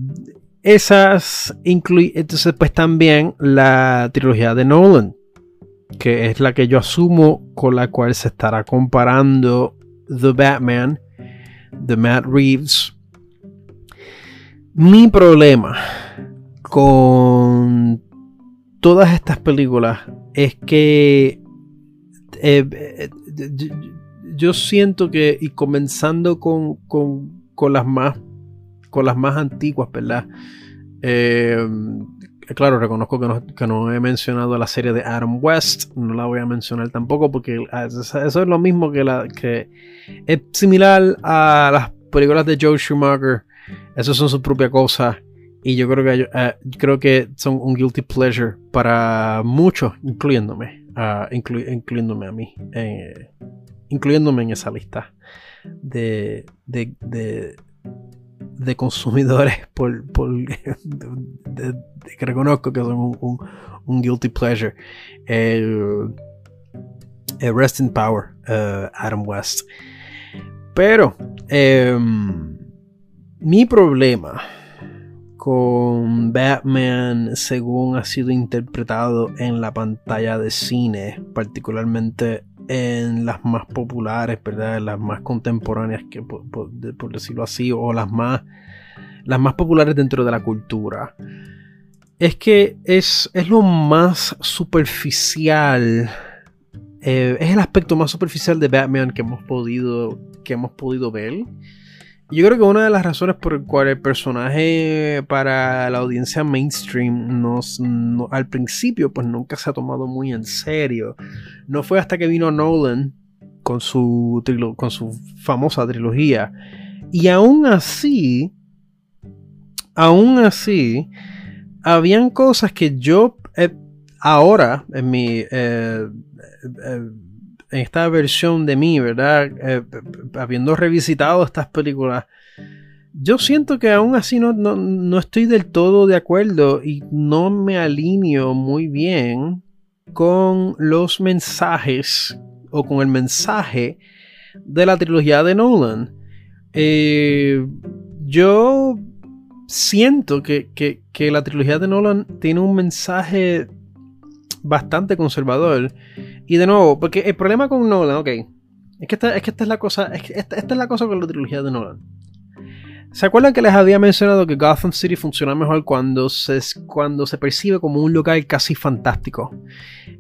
esas incluyen, entonces pues también la trilogía de Nolan que es la que yo asumo con la cual se estará comparando The Batman de Matt Reeves. Mi problema con todas estas películas es que eh, eh, yo siento que, y comenzando con, las más con las más antiguas, ¿verdad? Eh, claro, reconozco que no, he mencionado la serie de Adam West, no la voy a mencionar tampoco porque ah, eso es lo mismo que la que es similar a las películas de Joe Schumacher. Eso son su propia cosa y yo creo que eh, creo que son un guilty pleasure para muchos, incluyéndome, uh, incluyéndome a mí, incluyéndome en esa lista de, de de consumidores [laughs] por, que reconozco que son un, guilty pleasure. El, Rest in Power, uh, Adam West. Pero em, mi problema con Batman según ha sido interpretado en la pantalla de cine, particularmente en las más populares, ¿verdad? Las más contemporáneas, que, por, decirlo así, o las más, las más populares dentro de la cultura. Es que es, es lo más superficial. Eh, es el aspecto más superficial de Batman que hemos podido, que hemos podido ver. Yo creo que una de las razones por el cual el personaje para la audiencia mainstream nos, al principio pues nunca se ha tomado muy en serio. No fue hasta que vino Nolan con su, con su famosa trilogía. Y aún así, aún así, habían cosas que yo eh, ahora en mi... Eh, eh, en esta versión de mí, ¿verdad? Eh, habiendo revisitado estas películas, yo siento que aún así no, no, estoy del todo de acuerdo y no me alineo muy bien con los mensajes o con el mensaje de la trilogía de Nolan. Eh, yo siento que, que, la trilogía de Nolan tiene un mensaje bastante conservador y de nuevo, porque el problema con Nolan, ok, es que esta, es, que esta es la cosa, esta, es la cosa con la trilogía de Nolan. ¿Se acuerdan que les había mencionado que Gotham City funciona mejor cuando se, cuando se percibe como un lugar casi fantástico?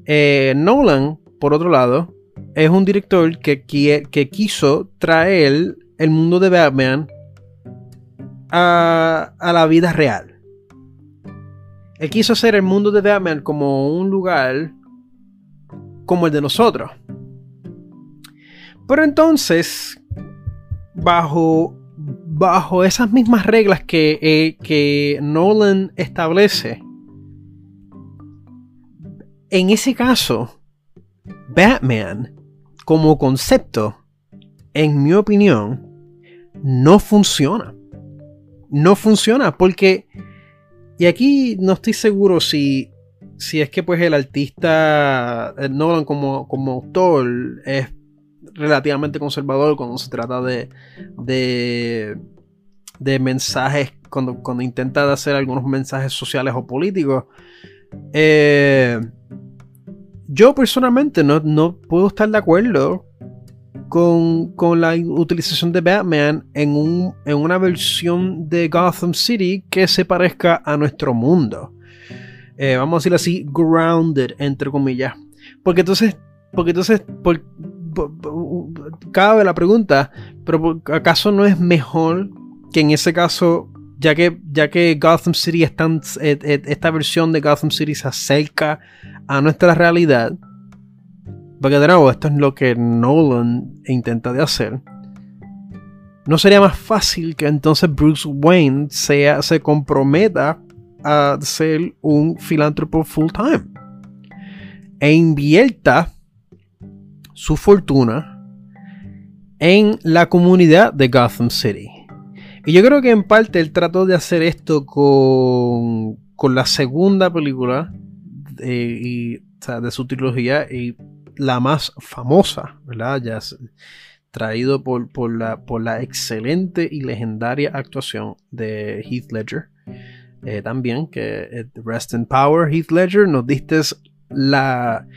Eh, Nolan, por otro lado, es un director que, que quiso traer el mundo de Batman a la vida real. Él quiso hacer el mundo de Batman como un lugar como el de nosotros. Pero entonces, bajo, bajo esas mismas reglas que, eh, que Nolan establece, en ese caso, Batman como concepto, en mi opinión, no funciona. No funciona porque, y aquí no estoy seguro si si es que pues el artista Nolan como, como autor es relativamente conservador cuando se trata de, de, mensajes, cuando, cuando intenta hacer algunos mensajes sociales o políticos. Eh, yo personalmente no, no, puedo estar de acuerdo con, con, la utilización de Batman en, un, en una versión de Gotham City que se parezca a nuestro mundo. Eh, vamos a decirlo así, grounded, entre comillas. Porque entonces, porque entonces, cabe la pregunta, pero ¿acaso no es mejor que en ese caso, ya que, ya que Gotham City es tan, esta versión de Gotham City se acerca a nuestra realidad? Porque de nuevo, esto es lo que Nolan intenta de hacer. ¿No sería más fácil que entonces Bruce Wayne sea, se comprometa a ser un filántropo full time? E invierta su fortuna en la comunidad de Gotham City. Y yo creo que en parte él trató de hacer esto con, con la segunda película de, y, de su trilogía y la más famosa, ¿verdad? Ya traído por, por, la, por la excelente y legendaria actuación de Heath Ledger. Eh, también, que eh, Rest in Power, Heath Ledger, nos diste la,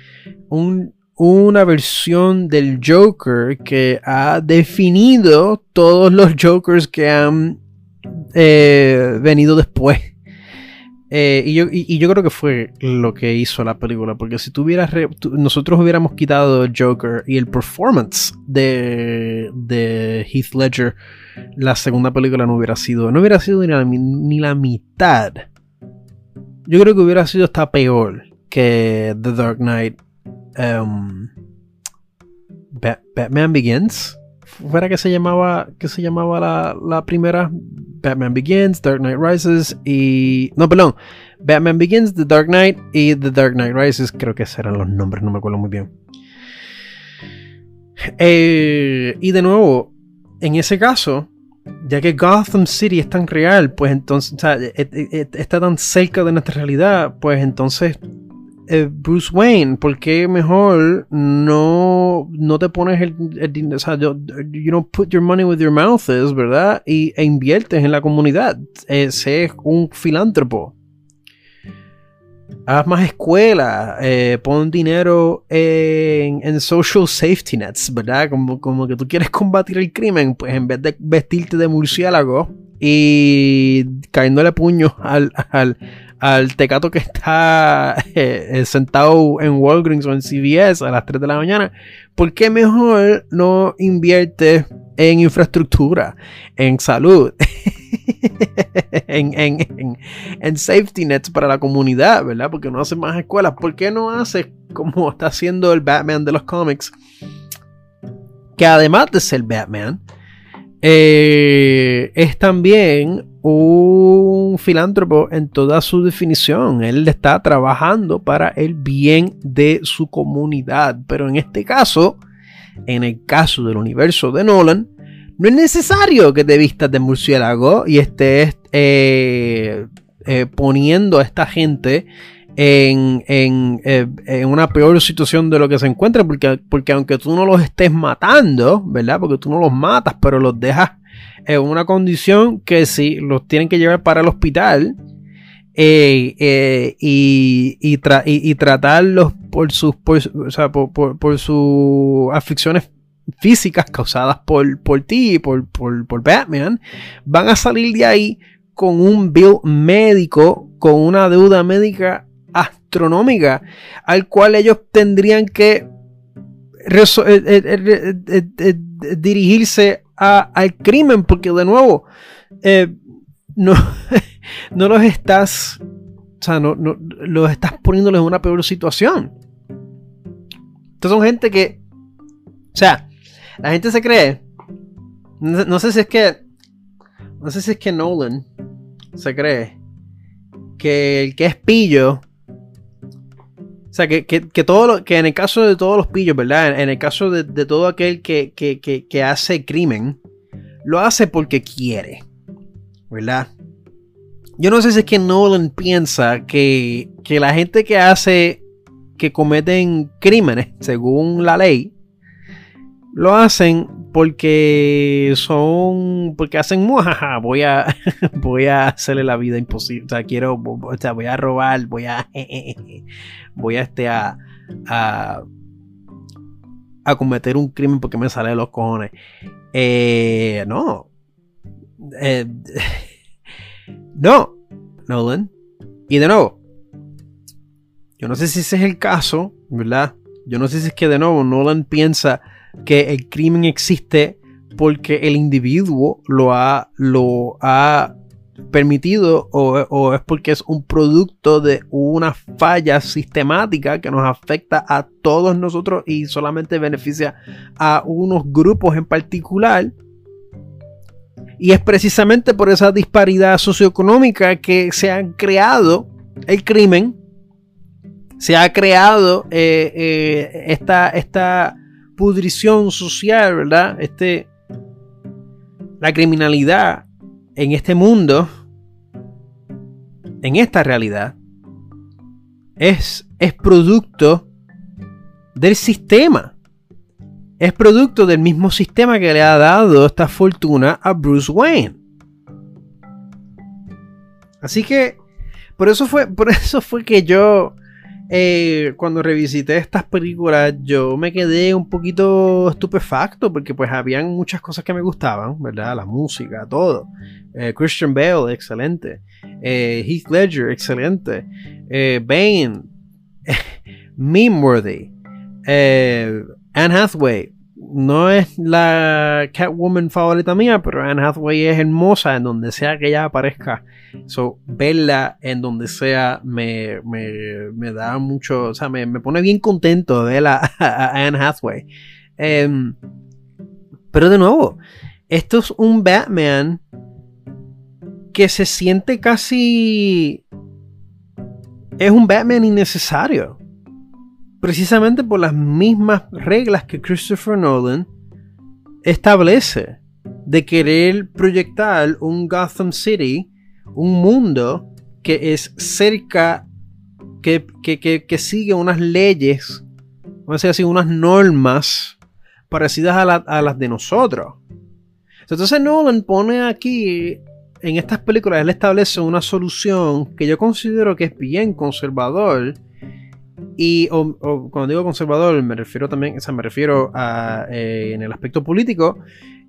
un, una versión del Joker que ha definido todos los Jokers que han eh, venido después. Eh, y, yo, y, yo, creo que fue lo que hizo la película, porque si tuvieras nosotros hubiéramos quitado Joker y el performance de, de, Heath Ledger, la segunda película no hubiera sido, no hubiera sido ni la, ni la mitad. Yo creo que hubiera sido hasta peor que The Dark Knight um, Batman Begins. Fuera que se llamaba, que se llamaba la, la, primera Batman Begins, Dark Knight Rises y... No, perdón. Batman Begins, The Dark Knight y The Dark Knight Rises. Creo que esos eran los nombres, no me acuerdo muy bien. Eh, y de nuevo, en ese caso, ya que Gotham City es tan real, pues entonces, o sea, e, e, e, está tan cerca de nuestra realidad, pues entonces eh, Bruce Wayne, ¿por qué mejor no, no te pones el, dinero? O sea, you, don't put your money with your mouth, ¿verdad? Y, e inviertes en la comunidad. Eh, sé un filántropo. Haz más escuela, eh, pon dinero en, en, social safety nets, ¿verdad? Como, como que tú quieres combatir el crimen, pues en vez de vestirte de murciélago y cayéndole puños al, al, al tecato que está [laughs] eh, eh, sentado en Walgreens o en CVS a las 3 de la mañana, ¿por qué mejor no invierte en infraestructura, en salud, [laughs] en, safety nets para la comunidad, ¿verdad? Porque no hace más escuelas. ¿Por qué no hace como está haciendo el Batman de los cómics? Que además de ser Batman, eh, es también un filántropo en toda su definición. Él está trabajando para el bien de su comunidad. Pero en este caso, en el caso del universo de Nolan, no es necesario que te vistas de murciélago y estés eh, eh, poniendo a esta gente en, eh, en, una peor situación de lo que se encuentra, porque, porque aunque tú no los estés matando, ¿verdad? Porque tú no los matas, pero los dejas es una condición que si los tienen que llevar para el hospital eh, eh, y, y, tratarlos por sus, por, sus aflicciones físicas causadas por, por ti, por, por, por Batman, van a salir de ahí con un bill médico, con una deuda médica astronómica, al cual ellos tendrían que dirigirse al crimen, porque de nuevo, eh, no, [laughs] no los estás, o sea, no, no, los estás poniéndoles en una peor situación. Entonces son gente que, o sea, la gente se cree, no, sé si es que, no sé si es que Nolan se cree que el que es pillo sea, que, todo lo, que en el caso de todos los pillos, ¿verdad? En, el caso de, todo aquel que, que, hace crimen, lo hace porque quiere, ¿verdad? Yo no sé si es que Nolan piensa que, que la gente que hace, que cometen crímenes, según la ley, lo hacen porque son, porque hacen muajaja, voy a, [laughs] voy a hacerle la vida imposible, o sea, quiero, o sea, voy a robar, voy a, [laughs] voy a este, a, a, a cometer un crimen porque me sale de los cojones. Eh, no. Eh, [laughs] no, Nolan. Y de nuevo, yo no sé si ese es el caso, ¿verdad? Yo no sé si es que de nuevo Nolan piensa que el crimen existe porque el individuo lo ha, lo ha permitido o, es porque es un producto de una falla sistemática que nos afecta a todos nosotros y solamente beneficia a unos grupos en particular. Y es precisamente por esa disparidad socioeconómica que se ha creado el crimen, se ha creado eh, eh, esta, esta pudrición social, ¿verdad? Este, la criminalidad en este mundo, en esta realidad, es, es producto del sistema. Es producto del mismo sistema que le ha dado esta fortuna a Bruce Wayne. Así que por eso fue, por eso fue que yo eh, cuando revisité estas películas, yo me quedé un poquito estupefacto porque pues habían muchas cosas que me gustaban, ¿verdad? La música, todo. Eh, Christian Bale, excelente. Eh, Heath Ledger, excelente. Bane, [laughs] meme worthy. Anne Hathaway, no es la Catwoman favorita mía, pero Anne Hathaway es hermosa en donde sea que ella aparezca. So, verla en donde sea me, da mucho, o sea, me, pone bien contento ver a, a Anne Hathaway. Em, pero de nuevo, esto es un Batman que se siente casi... Es un Batman innecesario precisamente por las mismas reglas que Christopher Nolan establece de querer proyectar un Gotham City, un mundo que es cerca, que, sigue unas leyes, vamos a decir unas normas parecidas a, las de nosotros. Entonces Nolan pone aquí, en estas películas, él establece una solución que yo considero que es bien conservador y cuando digo conservador, me refiero también, o sea, me refiero a eh, en el aspecto político.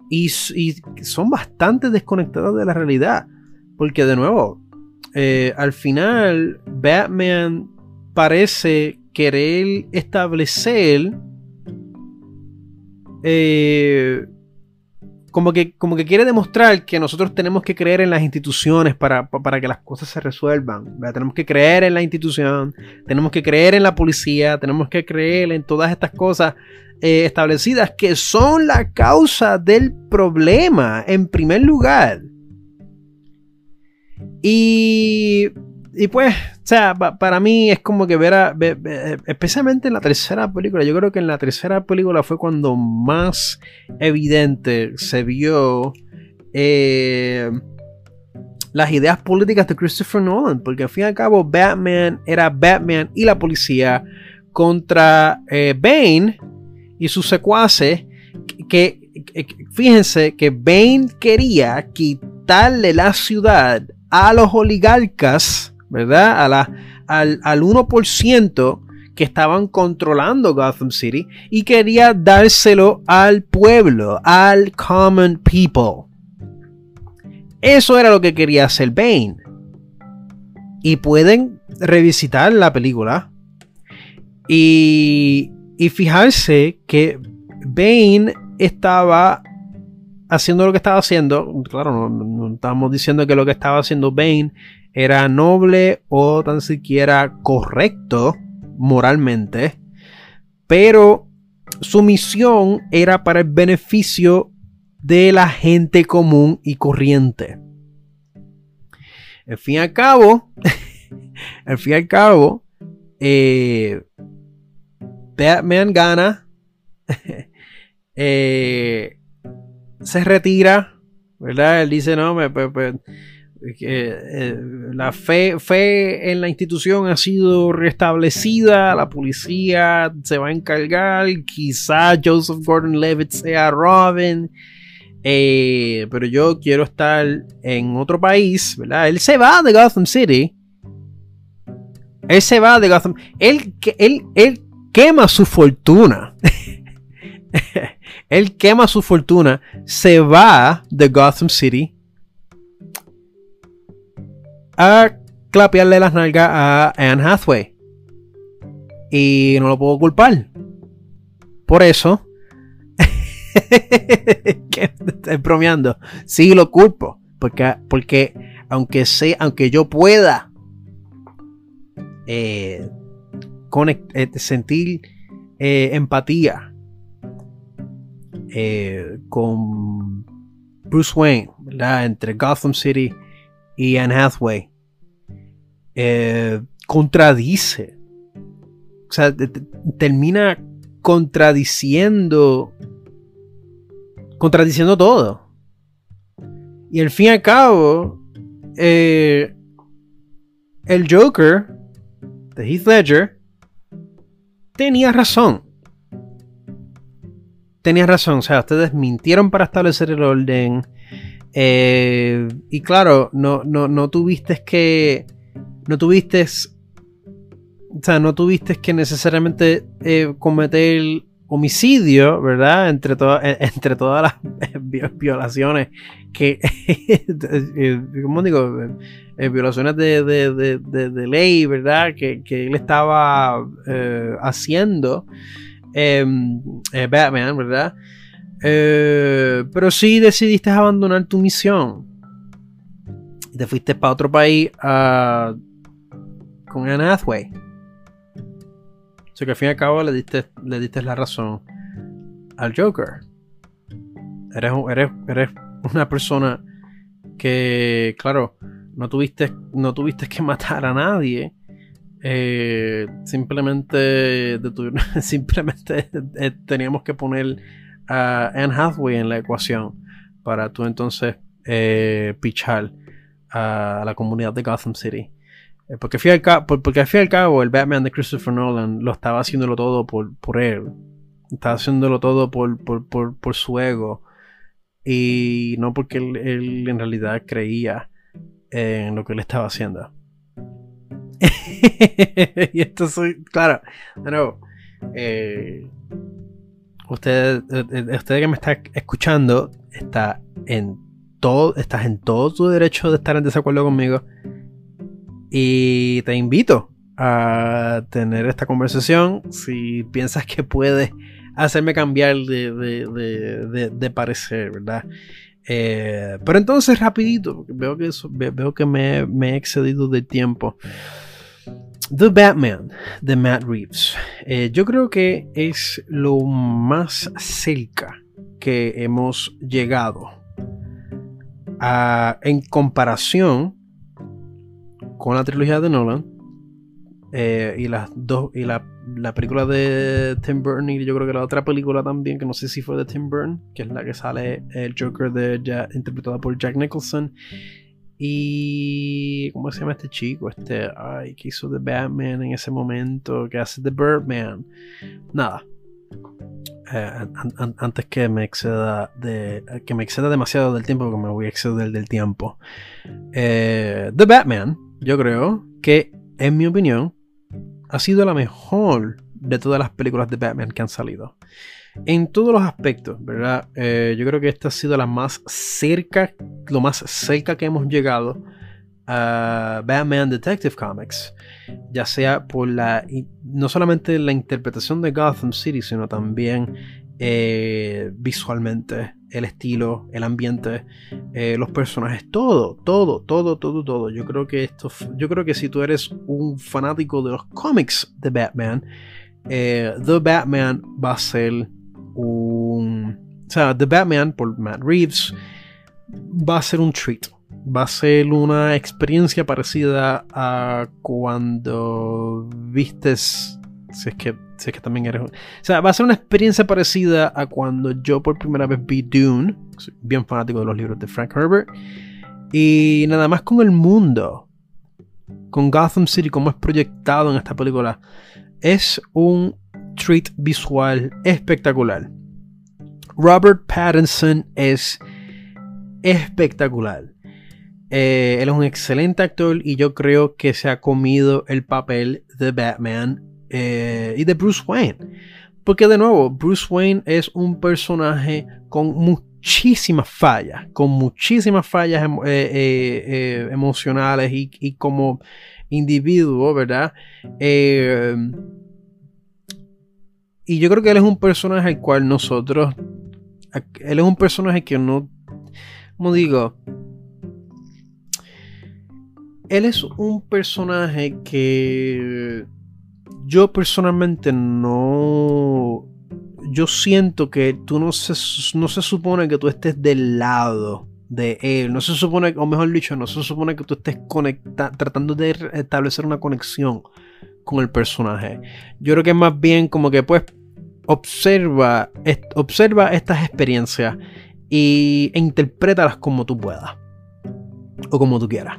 Y, son bastante desconectados de la realidad. Porque de nuevo, eh, al final, Batman parece querer establecer eh, como que, como que quiere demostrar que nosotros tenemos que creer en las instituciones para, que las cosas se resuelvan. Tenemos que creer en la institución, tenemos que creer en la policía, tenemos que creer en todas estas cosas eh, establecidas que son la causa del problema en primer lugar. Y y pues, o sea, para mí es como que ver a. especialmente en la tercera película. Yo creo que en la tercera película fue cuando más evidente se vio. Eh, las ideas políticas de Christopher Nolan. Porque al fin y al cabo, Batman era Batman y la policía contra eh, Bane y sus secuaces. Que, fíjense que Bane quería quitarle la ciudad a los oligarcas ¿verdad? A la, al, al 1% que estaban controlando Gotham City y quería dárselo al pueblo, al common people. Eso era lo que quería hacer Bane. Y pueden revisitar la película y, y fijarse que Bane estaba haciendo lo que estaba haciendo. Claro, no, no, estamos diciendo que lo que estaba haciendo Bane era noble o tan siquiera correcto moralmente, pero su misión era para el beneficio de la gente común y corriente. Al fin y al cabo, [laughs] al fin y al cabo, eh, Batman gana, [laughs] eh, se retira, ¿verdad? Él dice, no, Eh, la fe, fe en la institución ha sido restablecida, la policía se va a encargar, quizá Joseph Gordon Levitt sea Robin, eh, pero yo quiero estar en otro país, ¿verdad? Él se va de Gotham City. Él se va de Gotham. Él, él, él quema su fortuna. [laughs] él quema su fortuna, se va de Gotham City a clapearle las nalgas a Anne Hathaway. Y no lo puedo culpar. Por eso. [laughs] que estoy bromeando. Sí lo culpo. Porque, porque aunque, sé, aunque yo pueda eh, eh, sentir eh, empatía con Bruce Wayne, ¿verdad? Entre Gotham City y Anne Hathaway eh, contradice. O sea, termina contradiciendo. Contradiciendo todo. Y al fin y al cabo, eh, el Joker de Heath Ledger tenía razón. Tenía razón. O sea, ustedes mintieron para establecer el orden. Eh, y claro, no, no, no tuviste que. No tuviste. O sea, no tuviste que necesariamente eh, cometer homicidio, ¿verdad? Entre, eh, entre todas las [laughs] violaciones que. [laughs] ¿Cómo digo? violaciones de, de, ley, ¿verdad? Que, que él estaba haciendo. Em, Batman, ¿verdad? Eh, pero sí decidiste abandonar tu misión. Te fuiste para otro país con Anne Hathaway. O sea que al fin y al cabo le diste, le diste la razón al Joker. Eres, eres, eres una persona que, claro, no tuviste, no tuviste que matar a nadie. Eh, simplemente, [laughs] simplemente [laughs] eh, teníamos que poner a Anne Hathaway en la ecuación para tú entonces eh, pichar a la comunidad de Gotham City. Eh, porque, al fin porque al fin y al cabo el Batman de Christopher Nolan lo estaba haciéndolo todo por, por él. Estaba haciéndolo todo por, por, su ego. Y no porque él, en realidad creía en lo que él estaba haciendo. [laughs] y esto soy, claro, de nuevo, eh, usted, eh, eh, usted que me está escuchando está en todo, estás en todo tu derecho de estar en desacuerdo conmigo. Y te invito a tener esta conversación si piensas que puedes hacerme cambiar de, parecer, ¿verdad? Pero entonces rapidito, veo que, veo que me he excedido de tiempo. The Batman de Matt Reeves. Eh, yo creo que es lo más cerca que hemos llegado en comparación con la trilogía de Nolan eh, y las dos y la, película de Tim Burton y yo creo que la otra película también que no sé si fue de Tim Burton que es la que sale el Joker de interpretada por Jack Nicholson y. ¿Cómo se llama este chico? Este. Ay, que hizo The Batman en ese momento. Que hace The Birdman. Nada. Eh, antes que me exceda de. Que me exceda demasiado del tiempo, porque me voy a exceder del tiempo. Eh, The Batman, yo creo que, en mi opinión, ha sido la mejor de todas las películas de Batman que han salido en todos los aspectos, ¿verdad? Eh, yo creo que esta ha sido la más cerca, lo más cerca que hemos llegado a Batman Detective Comics, ya sea por la, no solamente la interpretación de Gotham City, sino también eh, visualmente, el estilo, el ambiente, eh, los personajes, todo, todo, todo, todo, todo. Yo creo que esto, yo creo que si tú eres un fanático de los cómics de Batman, The Batman va a ser un... O sea, The Batman por Matt Reeves va a ser un treat. Va a ser una experiencia parecida a cuando vistes... Si es que, si es que también eres... O sea, va a ser una experiencia parecida a cuando yo por primera vez vi Dune. Soy bien fanático de los libros de Frank Herbert. Y nada más con el mundo, con Gotham City como es proyectado en esta película, es un treat visual espectacular. Robert Pattinson es espectacular. Eh, él es un excelente actor y yo creo que se ha comido el papel de Batman eh, y de Bruce Wayne. Porque de nuevo, Bruce Wayne es un personaje con muchísimas fallas, con muchísimas fallas eh, emocionales y, y, como individuo, ¿verdad? Y yo creo que él es un personaje al cual nosotros, él es un personaje que no, como digo, él es un personaje que yo personalmente no... Yo siento que tú no se, no se supone que tú estés del lado de él. No se supone, o mejor dicho, no se supone que tú estés tratando de establecer una conexión con el personaje. Yo creo que es más bien como que pues observa, observa estas experiencias y, e interprétalas como tú puedas. O como tú quieras.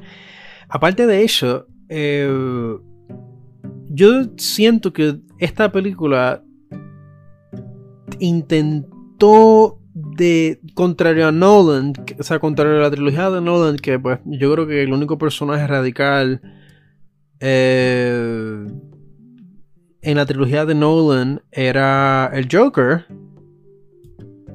Aparte de eso, eh, yo siento que esta película intentó de contrario a Nolan, o sea, contrario a la trilogía de Nolan, que pues yo creo que el único personaje radical eh, en la trilogía de Nolan era el Joker,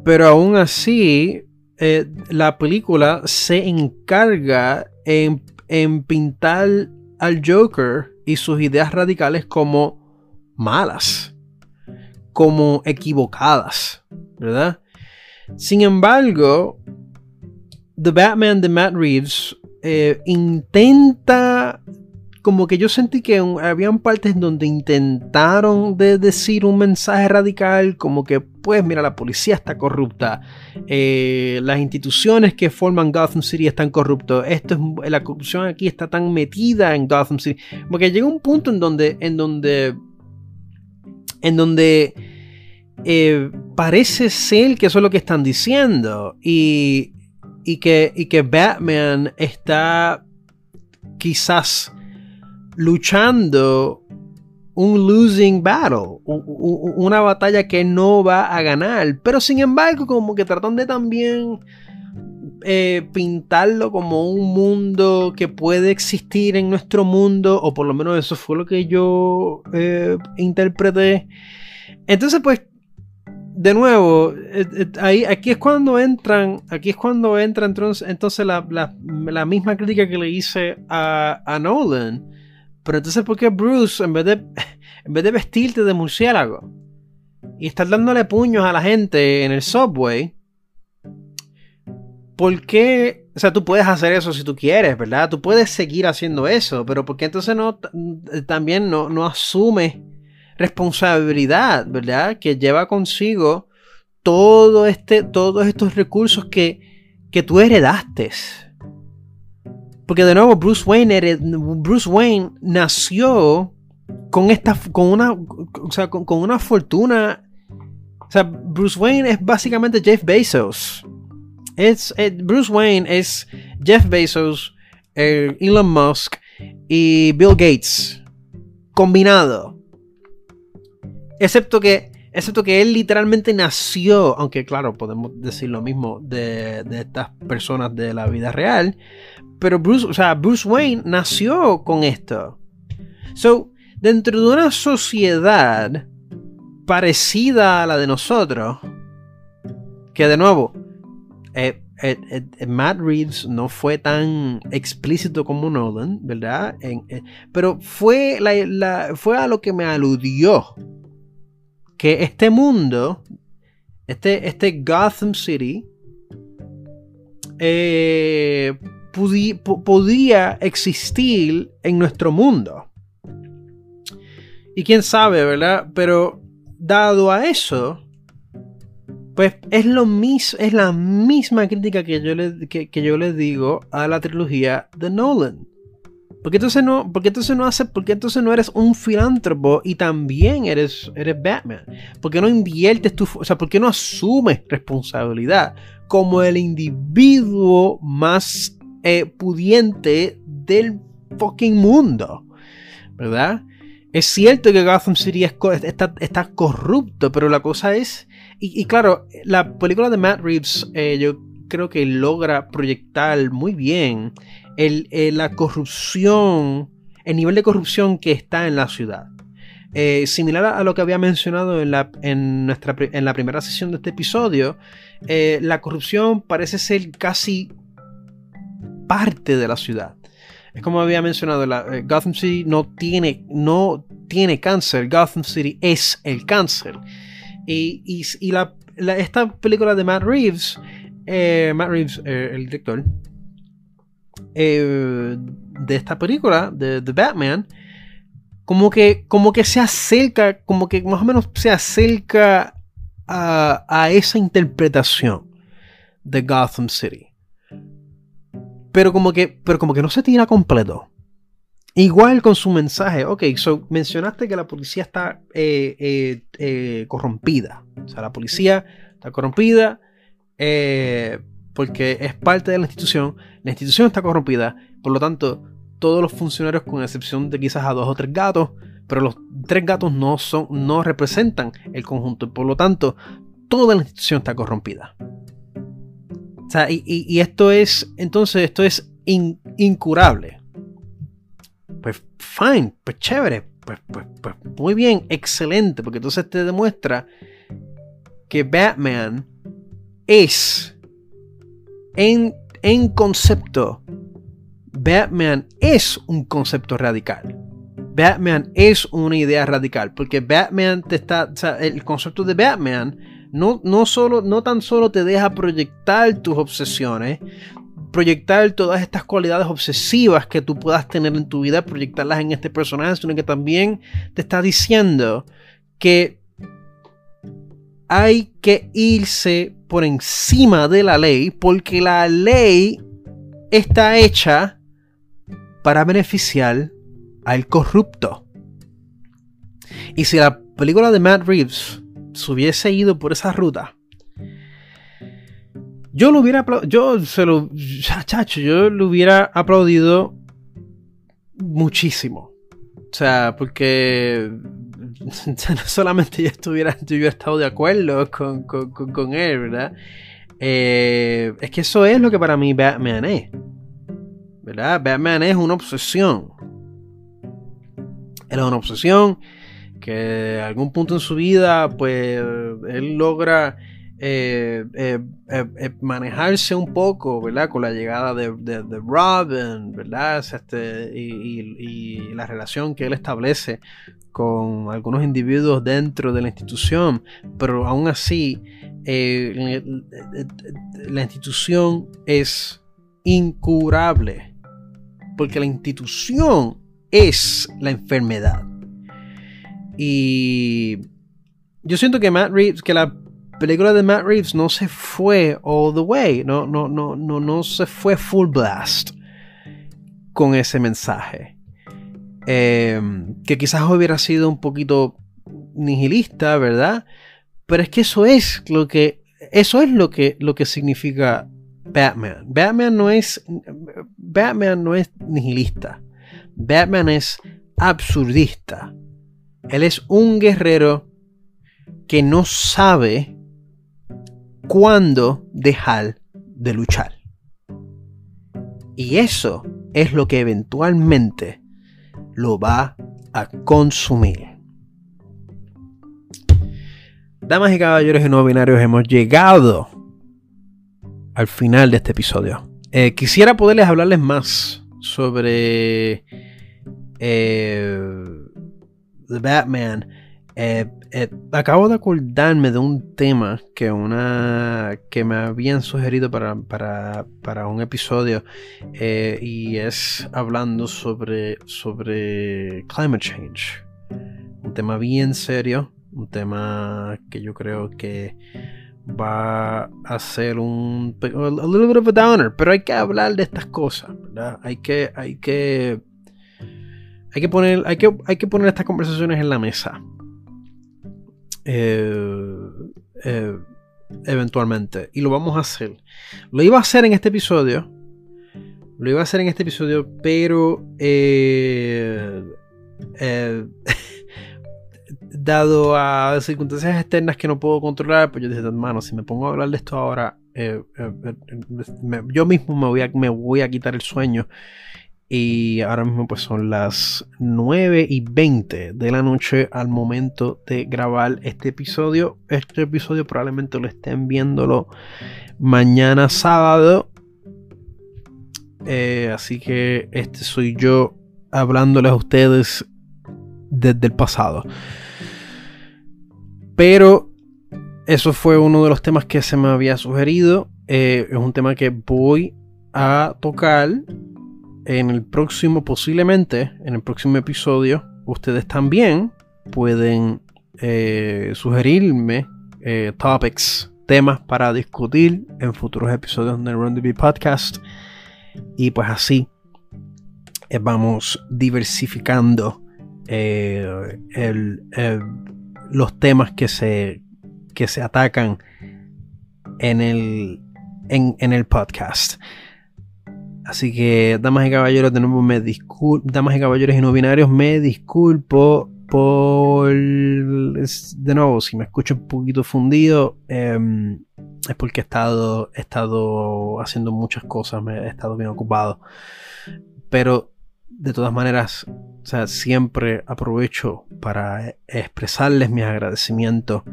pero aún así eh, la película se encarga en en pintar al Joker y sus ideas radicales como malas, como equivocadas, ¿verdad? Sin embargo, The Batman de Matt Reeves eh, intenta como que yo sentí que habían partes donde intentaron de decir un mensaje radical, como que pues mira, la policía está corrupta, eh, las instituciones que forman Gotham City están corruptas, esto es, la corrupción aquí está tan metida en Gotham City, porque llega un punto en donde, en donde, en donde eh, parece ser que eso es lo que están diciendo y, y, que, y que Batman está quizás luchando un losing battle, una batalla que no va a ganar, pero sin embargo como que tratan de también eh, pintarlo como un mundo que puede existir en nuestro mundo, o por lo menos eso fue lo que yo eh, interpreté. Entonces pues de nuevo, eh, ahí, aquí es cuando entran, aquí es cuando entra entonces, entonces la, misma crítica que le hice a, a Nolan pero entonces, ¿por qué Bruce, en vez de, [laughs] en vez de vestirte de murciélago y estar dándole puños a la gente en el subway, ¿por qué? O sea, tú puedes hacer eso si tú quieres, ¿verdad? Tú puedes seguir haciendo eso, pero ¿por qué entonces no también no, no asume responsabilidad, ¿verdad? Que lleva consigo todo este, todos estos recursos que, que tú heredaste. Porque de nuevo, Bruce Wayne, Bruce Wayne nació con esta con una o sea, con, una fortuna. O sea, Bruce Wayne es básicamente Jeff Bezos. Es, eh, Bruce Wayne es Jeff Bezos, Elon Musk y Bill Gates combinado. Excepto que Excepto que él literalmente nació, aunque claro, podemos decir lo mismo de, de, estas personas de la vida real, pero Bruce, o sea, Bruce Wayne nació con esto. So, dentro de una sociedad parecida a la de nosotros, que de nuevo, eh, eh, eh, Matt Reeves no fue tan explícito como Nolan, ¿verdad? pero fue, la, fue a lo que me aludió. Que este mundo, este, este Gotham City, podía existir en nuestro mundo. Y quién sabe, ¿verdad? Pero dado a eso, pues es lo mismo, es la misma crítica que yo le, que, yo le digo a la trilogía de Nolan. Porque entonces no, porque entonces no hace, porque entonces no eres un filántropo y también eres, eres Batman. Porque no inviertes tu, o sea, porque no asumes responsabilidad como el individuo más eh, pudiente del fucking mundo, ¿verdad? Es cierto que Gotham City está, corrupto, pero la cosa es... Y, claro, la película de Matt Reeves eh, yo creo que logra proyectar muy bien eh, la corrupción, el nivel de corrupción que está en la ciudad. Similar a lo que había mencionado en la, nuestra, en la primera sesión de este episodio, la corrupción parece ser casi parte de la ciudad. Es como había mencionado, la, eh, Gotham City no tiene, no tiene cáncer, Gotham City es el cáncer. Y, la, esta película de Matt Reeves, eh, Matt Reeves, eh, el director de esta película, de The Batman, como que, como que se acerca, como que más o menos se acerca a, a esa interpretación de Gotham City. Pero como que, pero como que no se tira completo. Igual con su mensaje. Ok, so mencionaste que la policía está eh, eh, eh, corrompida. O sea, la policía está corrompida porque es parte de la institución. La institución está corrompida. Por lo tanto, todos los funcionarios, con excepción de quizás a dos o tres gatos, pero los tres gatos no, son, no representan el conjunto. Por lo tanto, toda la institución está corrompida y, esto es, entonces, esto es incurable. Pues, fine, pues chévere, pues, pues, pues, muy bien, excelente, porque entonces te demuestra que Batman es, en, en concepto, Batman es un concepto radical. Batman es una idea radical, porque Batman está, el concepto de Batman no, no, solo, no tan solo te deja proyectar tus obsesiones, proyectar todas estas cualidades obsesivas que tú puedas tener en tu vida, proyectarlas en este personaje, sino que también te está diciendo que hay que irse por encima de la ley porque la ley está hecha para beneficiar al corrupto. Y si la película de Matt Reeves se hubiese ido por esa ruta, yo lo hubiera yo se lo chacho, yo lo hubiera aplaudido muchísimo. O sea, porque [laughs] no solamente yo estuviera, yo hubiera estado de acuerdo con, con, él, ¿verdad? Eh, es que eso es lo que para mí Batman es. ¿Verdad? Batman es una obsesión. Él es una obsesión que algún punto en su vida, pues él logra eh, eh, eh, manejarse un poco, ¿verdad? Con la llegada de, Robin, ¿verdad? Este, y, la relación que él establece con algunos individuos dentro de la institución, pero aún así la institución es incurable, porque la institución es la enfermedad. Y yo siento que Matt Reeves, que la película de Matt Reeves no se fue all the way, no, no, no, no, no se fue full blast con ese mensaje. Em, que quizás hubiera sido un poquito nihilista, ¿verdad? Pero es que eso es lo que eso es lo que lo que significa Batman. Batman no es Batman no es nihilista. Batman es absurdista. Él es un guerrero que no sabe cuándo dejar de luchar. Y eso es lo que eventualmente lo va a consumir. Damas y caballeros y no binarios, hemos llegado al final de este episodio. Eh, quisiera poderles hablarles más sobre eh, The Batman, eh, eh, acabo de acordarme de un tema que una que me habían sugerido para, para, un episodio eh, y es hablando sobre, sobre climate change. Un tema bien serio, un tema que yo creo que va a ser un a little bit of a downer, pero hay que hablar de estas cosas, Hay que, hay que hay que poner, hay que, hay que poner estas conversaciones en la mesa. Eh, eh, eventualmente. Y lo vamos a hacer. Lo iba a hacer en este episodio. Lo iba a hacer en este episodio, pero eh, [laughs] dado a circunstancias externas que no puedo controlar, pues yo dije, hermano, si me pongo a hablar de esto ahora, yo mismo me voy, a, me voy a quitar el sueño. Y ahora mismo pues son las 9 y 20 de la noche al momento de grabar este episodio. Este episodio probablemente lo estén viéndolo mañana sábado. Eh, así que este soy yo hablándoles a ustedes desde el pasado. Pero eso fue uno de los temas que se me había sugerido. Eh, es un tema que voy a tocar en el próximo, posiblemente, en el próximo episodio. Ustedes también pueden eh, sugerirme topics temas para discutir en futuros episodios del Run the Podcast. Y pues así eh, vamos diversificando eh, los temas que se, que se atacan en el, en, el podcast. Así que, damas y caballeros, nuevo me disculpo. Damas y caballeros y no binarios, me disculpo por. De nuevo, si me escucho un poquito fundido, em, es porque he estado, he estado haciendo muchas cosas, me he estado bien ocupado. Pero de todas maneras, o sea, siempre aprovecho para expresarles mis agradecimientos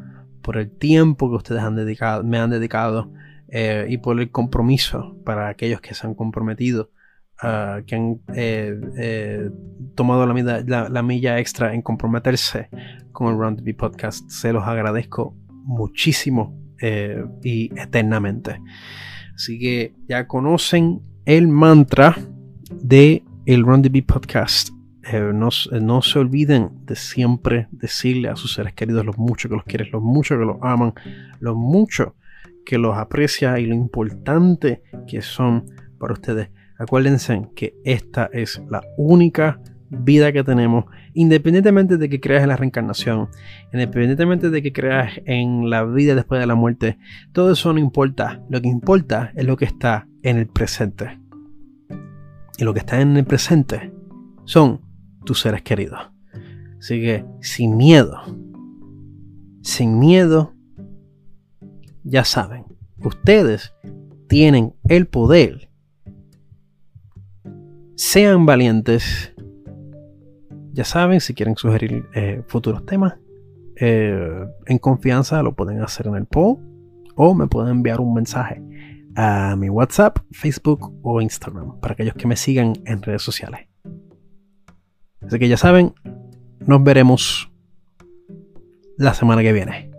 por el tiempo que ustedes han dedicado, me han dedicado eh, y por el compromiso para aquellos que se han comprometido Ah, que han eh, eh, tomado la, milla extra en comprometerse con el Round TV Podcast. Se los agradezco muchísimo y eternamente. Así que ya conocen el mantra de el TV Podcast. no, se olviden de siempre decirle a sus seres queridos lo mucho que los quieren, lo mucho que los aman, lo mucho que los aprecia y lo importante que son para ustedes. Acuérdense que esta es la única vida que tenemos, independientemente de que creas en la reencarnación, independientemente de que creas en la vida después de la muerte, todo eso no importa. Lo que importa es lo que está en el presente. Y lo que está en el presente son tus seres queridos. Así que sin miedo, sin miedo, ya saben, ustedes tienen el poder sean valientes. Ya saben, si quieren sugerir eh, futuros temas, eh, en confianza lo pueden hacer en el poll o me pueden enviar un mensaje a mi WhatsApp, Facebook o Instagram para aquellos que me sigan en redes sociales. Así que ya saben, nos veremos la semana que viene.